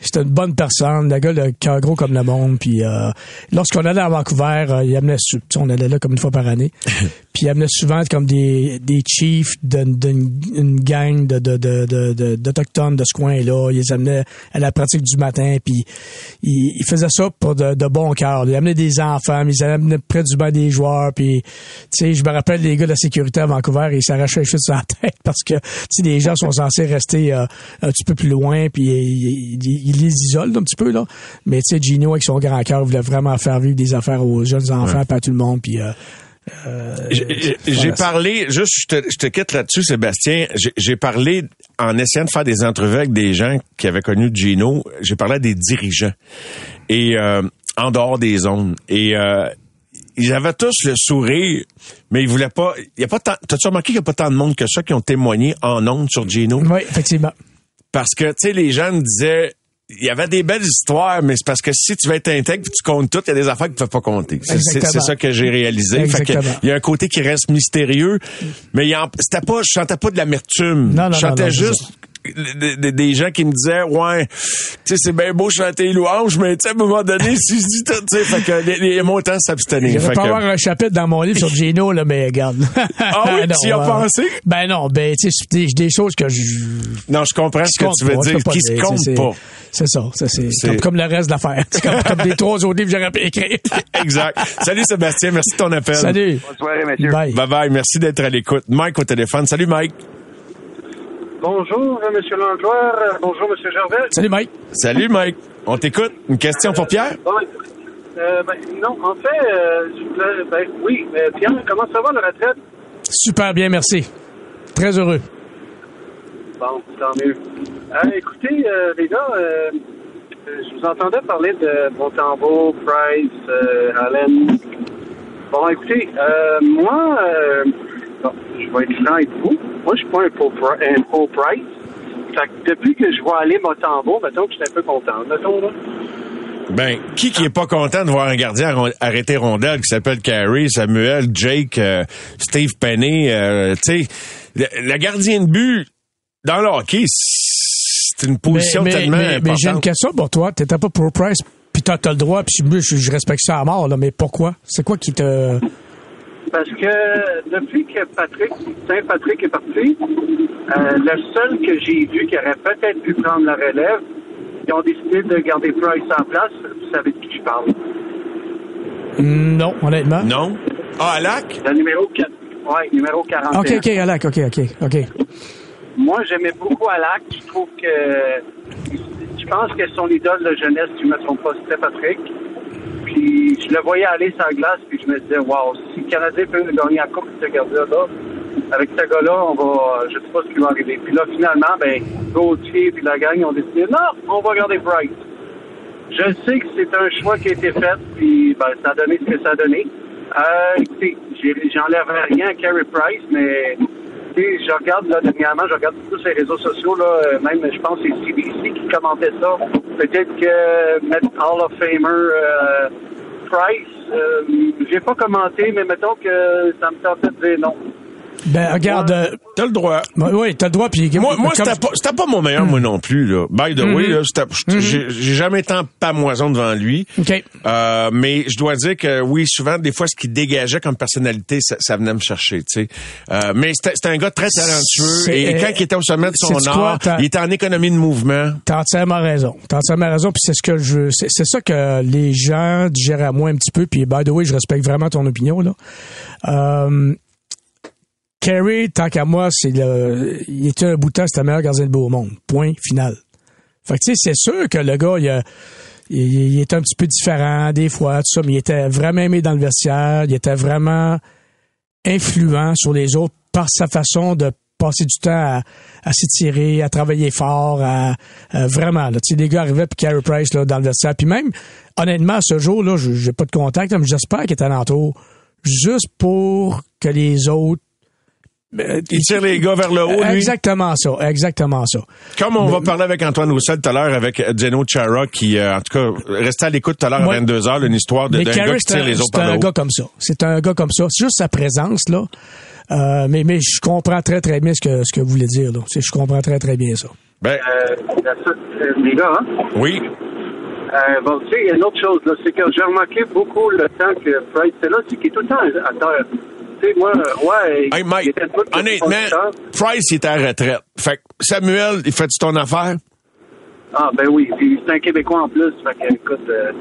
c'est une bonne personne, le gars, le cœur gros comme le monde, puis euh, lorsqu'on allait à Vancouver, euh, il amenait, sou- tu sais, on allait là comme une fois par année, puis il amenait souvent comme des, des chiefs d'une d'une- une gang de, de, de, de, de- d'autochtones de ce coin-là, ils les amenaient à la pratique du matin, puis il, il faisait ça pour de, de bon cœur. Il amenait des enfants, mais ils amenaient près du banc des joueurs, puis tu sais, je me rappelle les gars de la sécurité à Vancouver, ils s'arrachaient les cheveux de sa tête parce que tu sais, les gens sont censés rester euh, un petit peu plus loin, puis ils, ils- ils les isolent un petit peu là. Mais tu sais, Gino avec son grand cœur voulait vraiment faire vivre des affaires aux jeunes enfants, pas à tout le monde, puis euh, J'ai- J'ai voilà. parlé, juste, je te, je te quitte là-dessus, Sébastien. J'ai- J'ai parlé, en essayant de faire des entrevues avec des gens qui avaient connu Gino, j'ai parlé à des dirigeants. Et euh, en dehors des zones. Et euh, ils avaient tous le sourire, mais ils voulaient pas. Il y a pas tant. T'as-tu remarqué qu'il n'y a pas tant de monde que ça qui ont témoigné en ondes sur Gino? oui, effectivement. Parce que, tu sais, les gens me disaient, il y avait des belles histoires, mais c'est parce que si tu veux être intègre tu comptes tout, il y a des affaires que tu ne peux pas compter. C'est- ça que j'ai réalisé. Fait que Exactement. il y a un côté qui reste mystérieux, mais il y en- c'était pas, je chantais pas de l'amertume. Non, non, je chantais non, non, juste des- des gens qui me disaient, ouais, tu sais, c'est bien beau chanter les louanges, mais tu sais, à un moment donné, si je dis tout, tu sais, fait que les, les temps s'abstenir. Il Fait va pas que- avoir un chapitre dans mon livre sur Gino, là, mais regarde. Ah oui, tu y as euh, pensé? Ben non, ben, tu sais, c'est des, des choses que je, non, je comprends ce que tu veux pas, je dire, qui se compte c'est- pas. C'est ça, ça c'est C'est- comme, comme le reste de l'affaire. C'est comme, comme les trois autres livres que j'aurais pu écrire. Exact. Salut Sébastien, merci de ton appel. Salut. Bonne soirée, messieurs. Bye. Bye bye, merci d'être à l'écoute. Mike au téléphone. Salut Mike. Bonjour, euh, Monsieur Langloire. Bonjour, Monsieur Gervais. Salut Mike. Salut Mike. On t'écoute. Une question pour Pierre? Bon, euh, ben, non, en fait, euh, je voulais- ben, oui, euh, Pierre, comment ça va la retraite? Super bien, merci. Très heureux. Bon, tant mieux. Euh, écoutez, euh, les gars, euh, je vous entendais parler de Montembeau, Price, euh, Allen. Bon, écoutez, euh, moi, euh, bon, je vais être franc avec vous. Moi, je suis pas un Paul, Pri- un Paul Price. Fait que depuis que je vois aller Montembeau, mettons que je suis un peu content. Mettons, là. Ben, qui qui est pas content de voir un gardien arrêter rondelle qui s'appelle Carey, Samuel, Jake, euh, Steve Penny, euh, tu sais, le, le gardien de but dans le hockey, c'est une position mais, mais- tellement mais- mais importante. j'ai une question pour toi. T'étais pas pro price, puis t'as, t'as le droit, puis je, je- je respecte ça à mort, là, mais pourquoi? C'est quoi qui te... Parce que depuis que Patrick, Saint-Patrick est parti, euh, le seul que j'ai vu qui aurait peut-être pu prendre la relève, ils ont décidé de garder Price en place. Vous savez de qui je parle. Non, honnêtement. Non? Ah, à Lac? Le numéro 4. Ouais, numéro 41. OK, OK, Alec, OK, OK, OK. Moi, j'aimais beaucoup Alak. Je trouve que. Je pense que son idole de jeunesse, si je ne me trompe pas, c'était Patrick. Je le voyais aller sur la glace, puis je me disais, waouh, si le Canadien peut gagner la Coupe ce gardien-là, avec ce gars-là, on va. Je sais pas ce qui va arriver. Puis là, finalement, ben, Gauthier puis la gang ont décidé, non, on va garder Price. Je sais que c'est un choix qui a été fait, puis ben, ça a donné ce que ça a donné. Euh, écoutez, j'ai- j'enlève rien à Carey Price, mais je regarde là dernièrement, je regarde beaucoup ces réseaux sociaux là, euh, même je pense c'est CBC qui commentait ça. Peut-être que mettre Hall of Famer euh, Price, euh, j'ai pas commenté, mais mettons que ça me tentait de dire non. Ben, regarde... euh, T'as le droit. oui, t'as le droit, puis... Moi, moi comme- c'était pas, c'était pas mon meilleur, moi non plus. Là. By the way, Mhm. là, c'était- j'ai j'ai jamais été en pamoison devant lui. Euh, mais je dois dire que oui, souvent, des fois, ce qu'il dégageait comme personnalité, ça, ça venait me chercher. Tu sais. Euh, mais c'était c'était un gars très talentueux. C'est- Et quand il était au sommet de son quoi, art, il était en économie de mouvement. T'as entièrement raison. T'as entièrement raison, puis c'est ce que je, c'est, c'est ça que les gens digèrent à moi un petit peu. Puis by the way, je respecte vraiment ton opinion là. Euh, Kerry, tant qu'à moi, c'est le, il était un bout c'était le meilleur gardien de but au monde. Point final. Fait que tu sais, c'est sûr que le gars, il, a- il, était un petit peu différent des fois, tout ça, mais il était vraiment aimé dans le vestiaire. Il était vraiment influent sur les autres par sa façon de passer du temps à, à s'étirer, à travailler fort, à, à vraiment. Là, tu sais, les gars arrivaient puis Carey Price là, dans le vestiaire. Puis même, honnêtement, à ce jour-là, j'ai pas de contact, mais j'espère qu'il est alentour juste pour que les autres Il tire les gars vers le haut, lui. Exactement ça, exactement ça. Comme on va parler avec Antoine Roussel tout à l'heure, avec Geno Chara, qui, euh, en tout cas, restait à l'écoute tout à l'heure à 22h, une histoire de- d'un gars qui c'est tire un, les autres c'est par le un haut. gars comme ça. C'est un gars comme ça. C'est juste sa présence, là. Euh, mais, mais je comprends très, très bien ce que, ce que vous voulez dire. Là. C'est- Je comprends très, très bien ça. Ben, Euh, euh, les gars, hein? oui. Euh, bon, tu sais, il y a une autre chose, là, c'est que j'ai remarqué beaucoup le temps que Price était là, c'est qu'il est tout le temps à terre. Tu sais, moi, euh, ouais, Hey, il Mike, honnêtement. Price, il est à la retraite. Fait que Samuel, il fait-tu ton affaire? Ah, ben oui, c'est un Québécois en plus, fait que, écoute, euh,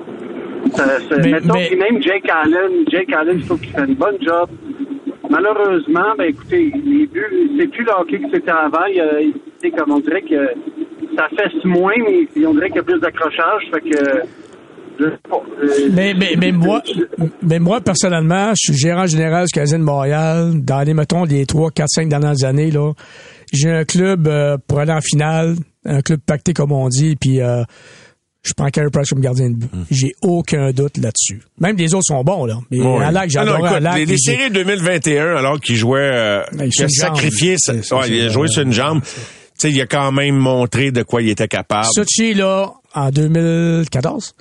ça, ça- Mais- mettons, mais- puis même Jake Allen, Jake Allen, je trouve qu'il fait une bonne job. Malheureusement, ben écoutez, les buts, c'est plus le hockey que c'était avant. Il sais, comme on dirait que ça fesse moins, mais on dirait qu'il y a plus d'accrochage, fait que... Mais, mais, mais moi, mais moi, personnellement, je suis gérant général du Casino de Montréal. Dans les, mettons, les 3, 4, 5 dernières années, là, j'ai un club euh, pour aller en finale, un club pacté, comme on dit, puis euh, je prends Carey Price comme gardien de but. J'ai aucun doute là-dessus. Même les autres sont bons, là. Mais Ouais. Alak, Ah j'adore Alak. les, séries 2021, alors qu'il jouait, euh, Ben, qu'il a sacrifié, sa- ouais, il a joué sur une jambe. Tu sais, il a quand même montré de quoi il était capable. Sochi, là, en 2014,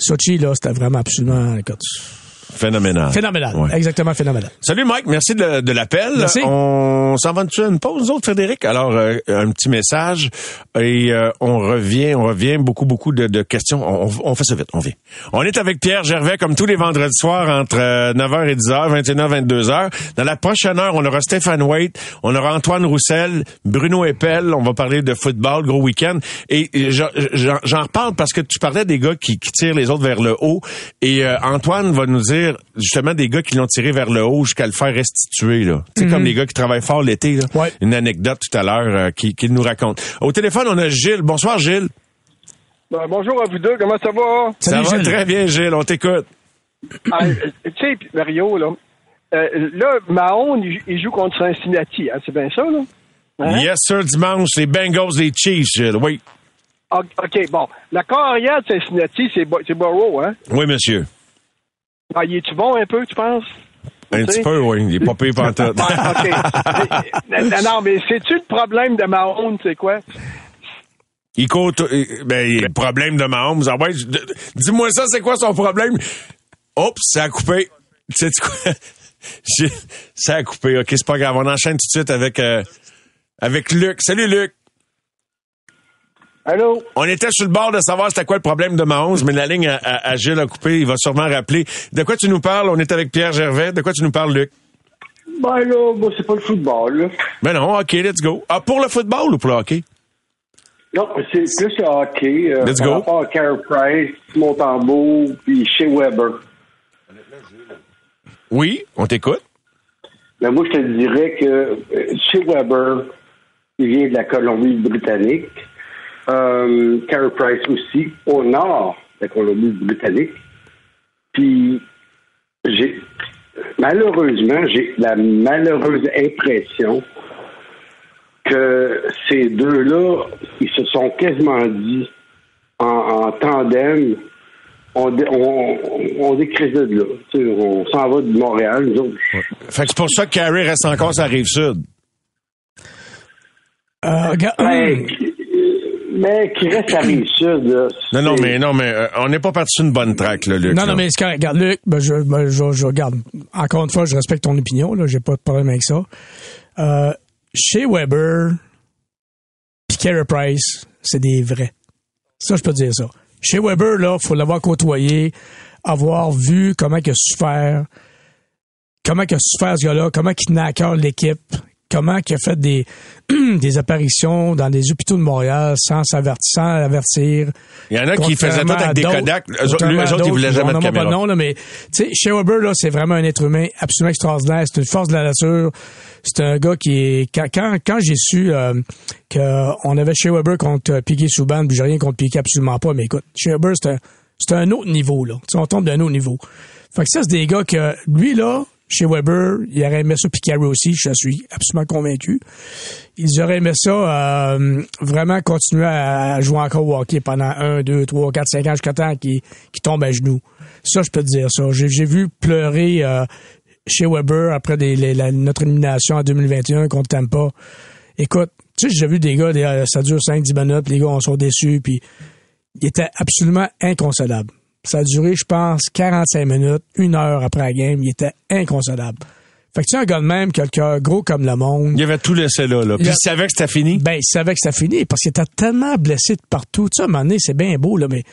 Sochi, là, c'était vraiment absolument, écoute, Phénoménal. phénoménal. Ouais. Exactement phénoménal. Salut Mike, merci de, de l'appel. Merci. On s'en va dessus une pause, nous autres, Frédéric? Alors, euh, un petit message et euh, on revient, on revient, beaucoup, beaucoup de, de questions. On, on- on fait ça vite, on vient. On est avec Pierre Gervais, comme tous les vendredis soirs, entre euh, 9h et 10h, 21h, 22h. Dans la prochaine heure, on aura Stéphane Waite, on aura Antoine Roussel, Bruno Eppel, on va parler de football, gros week-end. Et et j'en- j'en j'en reparle parce que tu parlais des gars qui, qui tirent les autres vers le haut. Et euh, Antoine va nous dire justement des gars qui l'ont tiré vers le haut jusqu'à le faire restituer. là. Tu sais, comme les gars qui travaillent fort l'été. là. Ouais. Une anecdote tout à l'heure euh, qui- qu'il nous raconte. Au téléphone, on a Gilles. Bonsoir, Gilles. Ben, bonjour à vous deux, comment ça va? Salut, ça va Gilles. très bien, Gilles. On t'écoute. Ah, euh, tu sais, Mario, là, euh, là, Mahon, il, joue contre Cincinnati, hein, c'est bien ça, là? Hein? Yes, sir, dimanche, les Bengals, les Chiefs, Gilles. Oui. OK, bon. La carrière de Cincinnati, c'est Burrow, hein? Oui, monsieur. Ah, il est-tu bon un peu, tu penses? Un petit peu, oui. Il est pas payé pantoute. OK. Mais- non, mais c'est-tu le problème de Mahon, c'est quoi? Il court, ben, y le problème de Mahomes. Ah ouais, dis-moi ça, c'est quoi son problème? Oups, ça a coupé. Tu sais quoi? Ça a coupé. OK, c'est pas grave. On enchaîne tout de suite avec, euh, avec Luc. Salut, Luc. Allô? On était sur le bord de savoir c'était quoi le problème de Mahomes, mais la ligne à, à- à Gilles a coupé. Il va sûrement rappeler. De quoi tu nous parles? On est avec Pierre Gervais. De quoi tu nous parles, Luc? Ben là, c'est pas le football, là. Ben non, OK, let's go. Ah, pour le football ou pour le hockey? Non, c'est plus le hockey. euh, Let's par go. rapport à Carey Price, Montembeau, puis chez Weber. Oui, on t'écoute. Ben moi, je te dirais que euh, chez Weber, il vient de la Colombie-Britannique. Euh, Carey Price aussi, au nord de la Colombie-Britannique. Puis, j'ai malheureusement, j'ai la malheureuse impression que ces deux-là, ils se sont quasiment dit en, en tandem, on, dé- on, de là. Tu sais, on s'en va de Montréal, nous autres. Fait que c'est pour ça que Carey reste encore sur la rive sud. Euh, Ben, mais qui reste à Rive-Sud, là. Non, non, mais non, mais euh, on n'est pas parti sur une bonne track, là, Luc. Non, là. non, mais c'est correct. Regarde, Luc, ben, je, ben, je, je regarde. Encore une fois, je respecte ton opinion, là. J'ai pas de problème avec ça. Euh, chez Weber, puis Carey Price, c'est des vrais. Ça, je peux te dire ça. Chez Weber, là, faut l'avoir côtoyé, avoir vu comment il a souffert, comment il a souffert ce gars-là, comment il tenait à cœur l'équipe, comment il a fait des, des apparitions dans des hôpitaux de Montréal sans s'avertir, sans avertir. Il y en a qui faisaient tout avec des Kodak. Eux autres, ils voulaient jamais de nommera pas caméra. de nom, là, mais tu sais, chez Weber, là, c'est vraiment un être humain absolument extraordinaire. C'est une force de la nature. C'est un gars qui est. Quand, quand, quand j'ai su euh, qu'on avait chez Weber contre euh, Piquet Souban, j'ai rien contre Piquet, absolument pas, mais écoute, chez Weber, c'est un, c'est un autre niveau, là. Tu sais, on tombe d'un autre niveau. Fait que ça, c'est des gars que, lui, là, chez Weber, il aurait aimé ça, puis Carey aussi, je suis absolument convaincu. Ils auraient aimé ça, euh, vraiment continuer à jouer encore au hockey pendant un, deux, trois, quatre, cinq ans jusqu'à temps qu'ils qu'ils tombent à genoux. Ça, je peux te dire ça. J'ai vu pleurer euh, chez Weber après la- notre élimination en 2021 contre Tampa. Écoute, tu sais, j'ai vu des gars, des- euh, ça dure 5-10 minutes, les gars, on sont déçus, puis il était absolument inconsolable. Ça a duré, je pense, 45 minutes, une heure après la game, il était inconsolable. Fait que tu sais, un gars de même, qui a le cœur gros comme le monde. Il avait tout laissé là, là. Puis Il a- il savait que c'était fini. Ben, il savait que c'était fini parce qu'il était tellement blessé de partout. Tu sais, à un moment donné, c'est bien beau, là, mais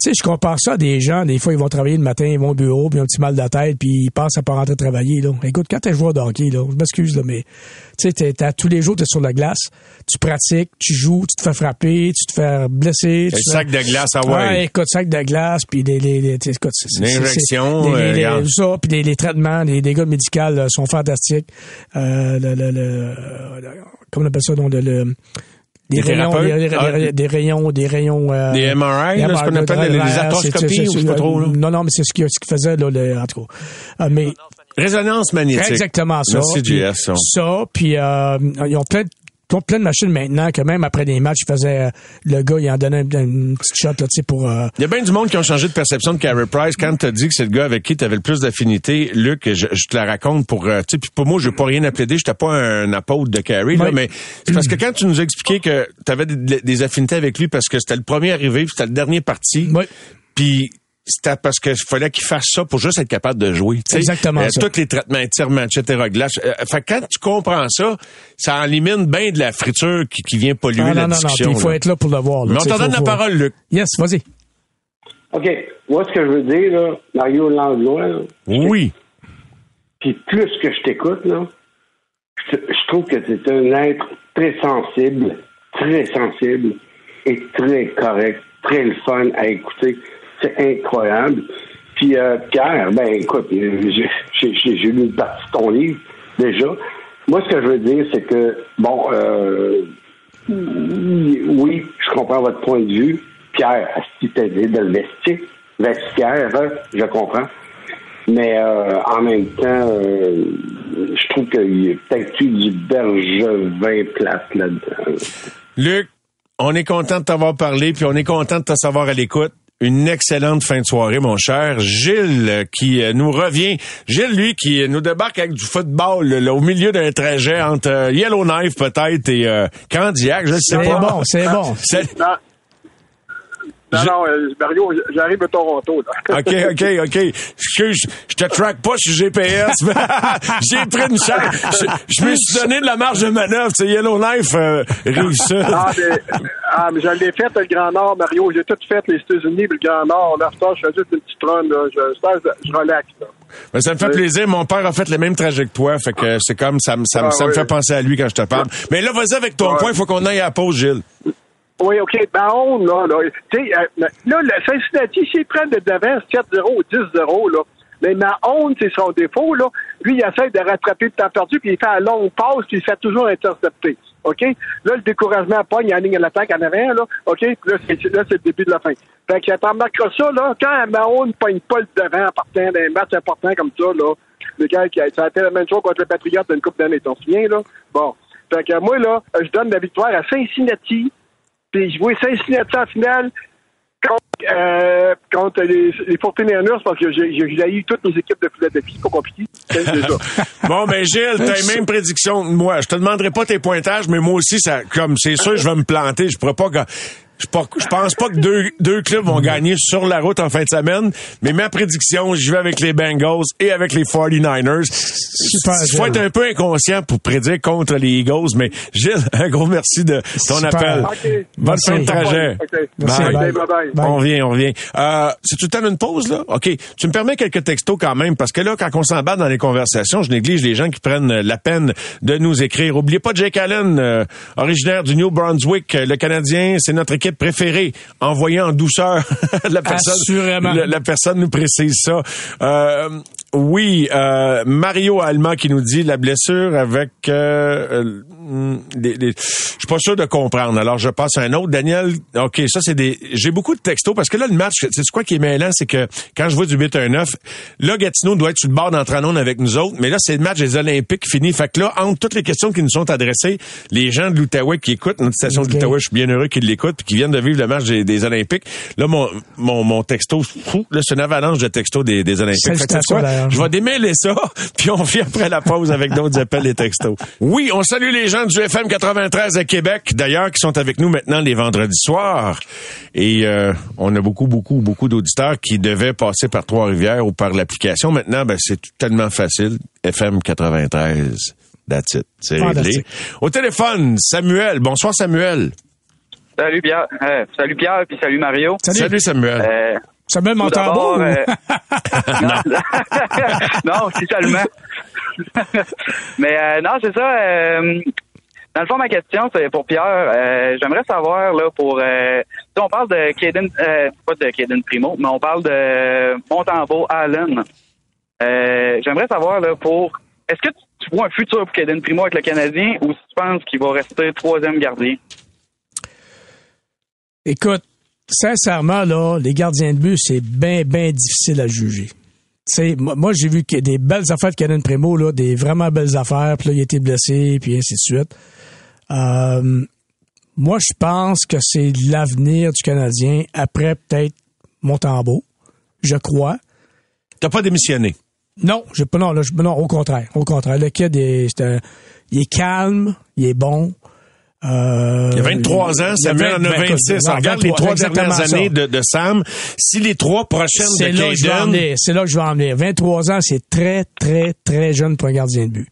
sais, je compare ça à des gens, des fois, ils vont travailler le matin, ils vont au bureau, puis ils ont un petit mal de tête, puis ils pensent à pas rentrer travailler, là. Écoute, quand t'es joueur de hockey, là, je m'excuse, là, mais tu sais, tous les jours, t'es sur la glace, tu pratiques, tu joues, tu te fais frapper, tu te fais blesser. tu sac fais- de glace, ah ouais. écoute, sac de glace, puis les, les, les- tu écoute, c'est- L'injection, euh, ça, puis les, les traitements, les dégâts médicaux euh, sont fantastiques. Euh, le, le, le, le- comment on appelle ça, donc, le, le- des, Des rayons, des, Ah. des- rayons, des rayons. euh, Des MRI, là, ce qu'on appelle les- arthroscopies, ou je sais pas trop, là. Non, non, mais c'est ce qu'il ce qu'il faisait, là, le- en tout cas. Euh, mais Résonance magnétique. exactement ça. Merci, Puis- JS. ça. Ça, puis euh, ils ont plein ont plein de machines maintenant que même après des matchs, ils faisaient euh, le gars, il en donnait une, une petite shot là, tu sais, pour euh, Il y a bien du monde qui ont changé de perception de Carey Price. Quand t'as dit que c'est le gars avec qui t'avais le plus d'affinité, Luc, je, je te la raconte pour, euh, tu sais, pour moi, je veux pas rien à plaider. J'étais pas un apôtre de Carey, là, Oui. mais c'est parce que quand tu nous as expliqué que t'avais des, des affinités avec lui parce que c'était le premier arrivé, puis c'était le dernier parti, Oui. puis c'était parce qu'il fallait qu'il fasse ça pour juste être capable de jouer. Exactement ça. Tous les traitements, étirements, etc. Glace. Euh, fait que quand tu comprends ça, ça élimine bien de la friture qui, qui vient polluer Ah, la non, non, non, discussion. il faut là. être là pour le voir. là, Mais on t'en donne la parole, Luc. Yes, vas-y. OK. Moi, ce que je veux dire, là, Mario Langlois, là, Oui. puis plus que je t'écoute, là, je, je trouve que c'est un être très sensible, très sensible et très correct, très le fun à écouter. C'est incroyable. Puis euh, Pierre, ben écoute, euh, j'ai- lu une partie de ton livre déjà. Moi, ce que je veux dire, c'est que, bon, euh, oui, je comprends votre point de vue. Pierre, si tu dit de le vestiaire, vestiaire, hein, je comprends. Mais euh, en même temps, euh, je trouve qu'il y a peut-être eu du bergevin plate là-dedans. Luc, on est content de t'avoir parlé, puis on est content de te savoir à l'écoute. Une excellente fin de soirée, mon cher. Gilles, euh, qui euh, nous revient. Gilles, lui, qui euh, nous débarque avec du football là, au milieu d'un trajet entre Yellowknife peut-être et euh, Candiac, je ne sais C'est pas. bon, c'est bon. C'est- Non, non, Je- non, euh, Mario, j'arrive de Toronto. Là. OK, OK, OK. Excuse, je te track pas sur GPS. mais J'ai pris une chance. Je, je me suis donné de la marge de manœuvre. C'est Yellowknife, euh, Rive-Sud. Ah, mais, ah, mais je l'ai fait, le Grand Nord, Mario. J'ai tout fait, les États-Unis, le Grand Nord. Là, je fais juste une petite run. Là. Je, je, je relaxe. Là. Ben, ça me fait plaisir. Mon père a fait le même trajet que toi. Fait que c'est comme ça, me- ça, me- Ah, ça me oui. fait penser à lui quand je te parle. Mais là, vas-y avec ton Ouais. point. Il faut qu'on aille à la pause, Gilles. Oui, OK. Mahone, là, là, tu sais, euh, là, le Cincinnati, s'ils prennent de devant 7-0 ou 10-0, là, mais Mahone, c'est son défaut, là. Lui, il essaie de rattraper le temps perdu, puis il fait un long passe, puis il fait toujours intercepter. OK? Là, le découragement pogne en ligne à l'attaque en avant, là. OK? Puis là, c'est, là, c'est le début de la fin. Fait que t'en remarqueras ça, là, quand Mahone ne pogne pas le devant partant d'un match important comme ça, là, le gars qui a, ça a été la même chose contre le Patriot d'une coupe d'années, t'en souviens, là? Bon. Fait que moi, là, je donne la victoire à Cincinnati, puis je vois Cincinnati en finale contre, euh, contre les, les 49ers parce que j'ai j'ai j'ai eu toutes les équipes de Philadelphie. Pas compliqué. Bon, ben Gilles, t'as les mêmes prédictions que moi. Je te demanderai pas tes pointages, mais moi aussi, ça, comme c'est sûr, je vais me planter. Je pourrais pas. Je, pense pas que deux, deux clubs vont gagner sur la route en fin de semaine, mais ma prédiction, je vais avec les Bengals et avec les 49ers. Super, Il faut Gilles. être un peu inconscient pour prédire contre les Eagles, mais Gilles, un gros merci de ton Super. appel. Bonne Merci. fin de trajet. Bye. bye. Bye, bye. Bye. On revient, on revient. Euh, c'est tout le temps une pause, là? OK. Tu me permets quelques textos quand même, parce que là, quand on s'embarque dans les conversations, je néglige les gens qui prennent euh, la peine de nous écrire. Oubliez pas Jake Allen, euh, originaire du New Brunswick. Euh, Le Canadien, c'est notre équipe préférée. Envoyé en douceur. la personne, Assurément. la, la personne nous précise ça. Euh, oui, euh, Mario Allemand qui nous dit la blessure avec euh, euh, je suis pas sûr de comprendre. Alors je passe à un autre. Daniel, ok, ça c'est des. J'ai beaucoup de textos parce que là le match, c'est quoi qui est mêlant, c'est que quand je vois du 8 à 9, là Gatineau doit être sur le bord d'entrer en onde avec nous autres, mais là c'est le match des Olympiques fini. Fait que là entre toutes les questions qui nous sont adressées, les gens de l'Outaouais qui écoutent notre station de l'Outaouais, je suis bien heureux qu'ils l'écoutent puis qui viennent de vivre le match des, des Olympiques. Là mon mon, mon texto, fou, là c'est une avalanche de textos des, des Olympiques. Je vais démêler ça, puis on vient après la pause avec d'autres appels et textos. Oui, on salue les gens du FM 93 à Québec, d'ailleurs, qui sont avec nous maintenant les vendredis soirs. Et euh, on a beaucoup, beaucoup, beaucoup d'auditeurs qui devaient passer par Trois-Rivières ou par l'application. Maintenant, ben, c'est tellement facile. FM 93. That's it. C'est réglé. Au téléphone, Samuel. Bonsoir, Samuel. Salut Pierre, euh, salut Pierre, puis salut Mario. Salut, Samuel. Euh, Samuel d'abord, euh, non, non, c'est seulement. Mais euh, non, c'est ça. euh, dans le fond, ma question, c'est pour Pierre. Euh, J'aimerais savoir, là, pour... Si on parle de Caden... Pas de Caden Primo, mais on parle de Montembeau Allen. J'aimerais savoir, là, pour... Est-ce que tu, tu vois un futur pour Caden Primo avec le Canadien ou si tu penses qu'il va rester troisième gardien? Écoute, sincèrement, là, les gardiens de but, c'est bien, bien difficile à juger. Tu sais, moi, moi, j'ai vu des belles affaires de Caden Primo, là, des vraiment belles affaires, puis là, il a été blessé, puis ainsi de suite. Euh, moi, je pense que c'est l'avenir du Canadien après peut-être Montembeau. Je crois. T'as pas démissionné? Non, j'ai pas, non, là, non, au contraire. Au contraire. Le kid est, c'est un- il est calme, il est bon. Euh, Il y a 23 ans, Samuel en a 20, 26. non, Regarde les 23, trois dernières années de, de Sam. Si les trois prochaines de Caden... c'est là que je vais en venir. 23 ans, c'est très, très, très jeune pour un gardien de but.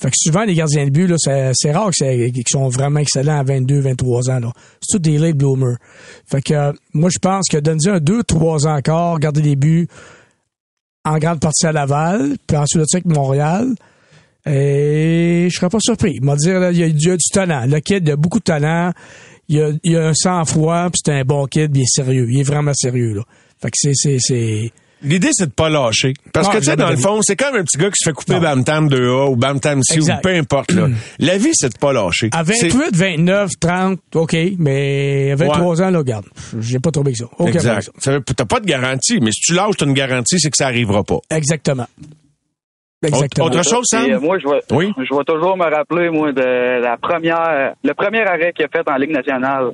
Fait que souvent, les gardiens de but, là, c'est, rare qu'ils sont vraiment excellents à 22, 23 ans, là. C'est tout des late bloomers. Fait que, euh, moi, je pense que donner un 2, 3 ans encore, garder des buts en grande partie à Laval, puis ensuite avec Montréal. Et je serais pas surpris. Il m'a là, il y a, il y a du talent. Le kid, il a beaucoup de talent. Il a, il a un sang-froid, puis c'est un bon kid, puis il est sérieux. Il est vraiment sérieux, là. Fait que c'est, c'est, c'est, L'idée, c'est de pas lâcher. Parce Non, que, tu sais, dans le fond, c'est comme un petit gars qui se fait couper Bam Tam 2A ou Bam Tam C ou peu importe, là. La vie, c'est de pas lâcher. À C'est- 28, 29, 30, OK, mais à 23 ans, là, regarde, j'ai pas trouvé que ça. OK, exact. T'as pas de garantie, mais si tu lâches, t'as une garantie, c'est que ça arrivera pas. Exactement. Exactement. Autre chose, Sam? Et, euh, moi, je vais, Oui? je vais toujours me rappeler, moi, de la première, le premier arrêt qu'il a fait en Ligue nationale.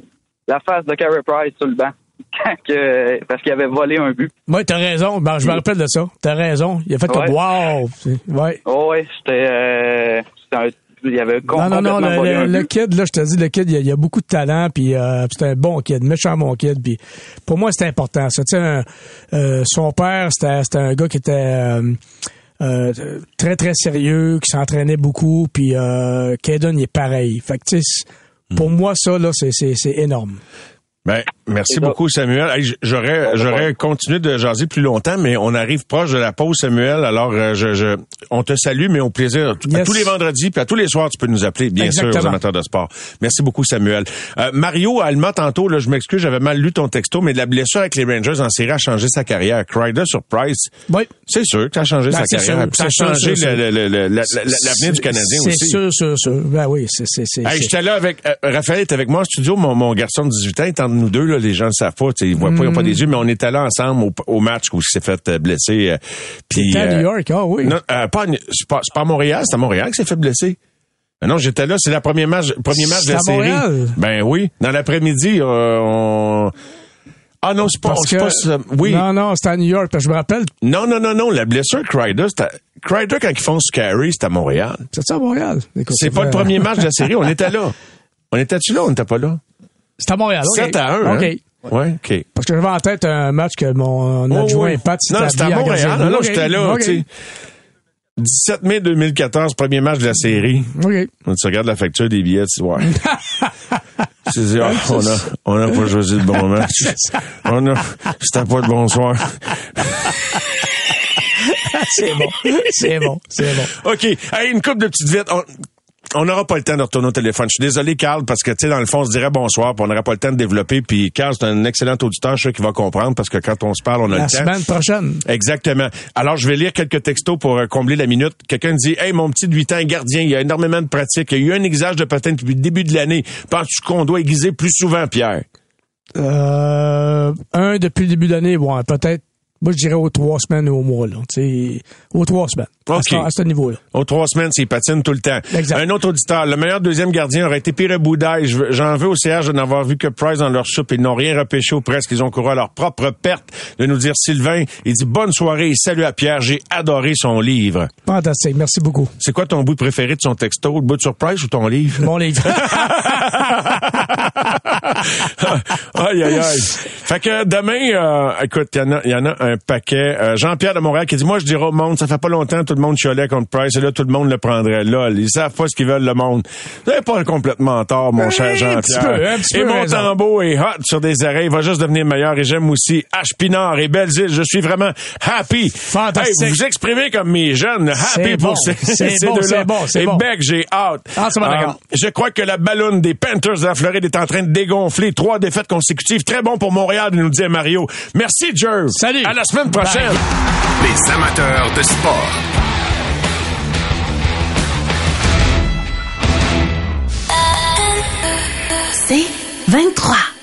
La face de Carey Price sur le banc. Quand que- parce qu'il avait volé un but. Moi, t'as raison. Ben, je me rappelle de ça. T'as raison. Il a fait comme Ouais. wow. C'est- Ouais. Oh, ouais, c'était, euh, c'était un, il avait Non, non, non, le, le- kid, là, je te dis, le kid, il a, il a beaucoup de talent, puis euh, c'est un bon kid, méchant bon kid, puis pour moi, c'est important, ça. Tu sais, un- euh, son père, c'était c'était un gars qui était euh, très, très sérieux, qui s'entraînait beaucoup, puis euh, Kaden, il est pareil. Fait que, pour moi, ça, là, c'est- c'est c'est énorme. Ben, merci C'est beaucoup, Samuel. Hey, j'aurais, j'aurais continué de jaser plus longtemps, mais on arrive proche de la pause, Samuel. Alors, euh, je, je, on te salue, mais au plaisir. À tous les vendredis, puis à tous les soirs, tu peux nous appeler, bien sûr, aux amateurs de sport. Merci beaucoup, Samuel. Euh, Mario Alma, tantôt, là, je m'excuse, j'avais mal lu ton texto, mais la blessure avec les Rangers en série a changé sa carrière. Crider sur Price, Oui. c'est sûr que ça a changé Ben, sa c'est carrière. sûr, ça a c'est changé c'est sûr. le- le- le- la- la- l'avenir du Canadien C'est aussi. sûr, sûr, sûr. Ben oui, c'est... c'est- c'est- Hey, c'est- j'étais là avec euh, Raphaël est avec moi en studio, mon, mon garçon de 18 ans, nous deux, là, les gens ne savent pas, ils voient pas, ils ont pas des yeux, mais on était là ensemble au, au match où il s'est fait euh, blesser. euh, puis, à euh, New York, ah oui. Non, pas, c'est pas, à Montréal, c'est à Montréal qu'il s'est fait blesser. Non, j'étais là, c'est le premier match, premier match de la série. Montréal? Ben oui, dans l'après-midi, euh, on... Ah non, c'est pas, Parce que- pas. Oui. Non, non, c'était à New York, parce que je me rappelle, Non, non, non, non, la blessure Crider. Crider, quand ils font Scary, c'est à Montréal. c'est ça à Montréal. C'est pas le premier match de la série, on était là. On était-tu là, on n'était pas là? C'est à Montréal, OK. 7 à 1, OK. hein? Ouais, OK. Parce que j'avais en tête un match que mon Oh, adjoint oui. Pat Non, c'était à Montréal. de Non, j'étais là, tu sais. 17 mai 2014, premier match de la série. OK. On tu regardes la facture des billets, tu vois. Tu dis, ah, on a, on a pas choisi le bon match. On a, c'était pas le bon soir. c'est bon. C'est bon. C'est bon. OK. Hey, une coupe de petites vites. On- on n'aura pas le temps de retourner au téléphone. Je suis désolé, Carl, parce que, tu sais, dans le fond, on se dirait bonsoir, puis on n'aura pas le temps de développer. Puis, Carl, c'est un excellent auditeur, je sûr qu'il va comprendre, parce que quand on se parle, on a La le temps. semaine prochaine. Exactement. Alors, je vais lire quelques textos pour euh, combler la minute. Quelqu'un dit, hey, mon petit de 8 ans gardien, il y a énormément de pratique, il y a eu un exage de patin depuis le début de l'année. Penses-tu qu'on doit aiguiser plus souvent, Pierre? Euh, un depuis le début d'année, bon, peut-être Moi, je dirais aux trois semaines ou au mois, là. Aux trois semaines. À OK. ce, à ce niveau-là. Aux trois semaines, c'est patine tout le temps. Exact. Un autre auditeur, le meilleur deuxième gardien aurait été Pierre Boudaille. J'en veux au CH de n'avoir vu que Price dans leur soupe. Ils n'ont rien repêché ou presque. Ils ont couru à leur propre perte. De nous dire Sylvain, il dit bonne soirée et salut à Pierre. J'ai adoré son livre. Fantastique. Merci beaucoup. C'est quoi ton bout préféré de son texto? Le bout de surprise ou ton livre? Mon livre. aïe, aïe, aïe. Fait que demain, euh, écoute, il y, en a- y en a un paquet. Euh, Jean-Pierre de Montréal qui dit, moi, je dirais au monde, ça fait pas longtemps, tout le monde chialait contre Price, et là, tout le monde le prendrait. Là, ils savent pas ce qu'ils veulent, le monde. Vous n'avez pas complètement tort, mon cher Jean-Pierre. et mon tambour est hot sur des oreilles, il va juste devenir meilleur. Et j'aime aussi H. Pinard et Belle-Île. Je suis vraiment happy. Fantastique. Hey, vous vous exprimez comme mes jeunes. Happy pour bon, ces, bon, deux-là. c'est bon, et. Beck, j'ai hâte. Ah, d'accord. je crois que la ballonne des Panthers de la Floride est en train de dégonfler. Trois défaites consécutives. Très bon pour Montréal, nous dit Mario. Merci, Jerv. Salut. À la semaine prochaine. Les amateurs de sport. C'est 23.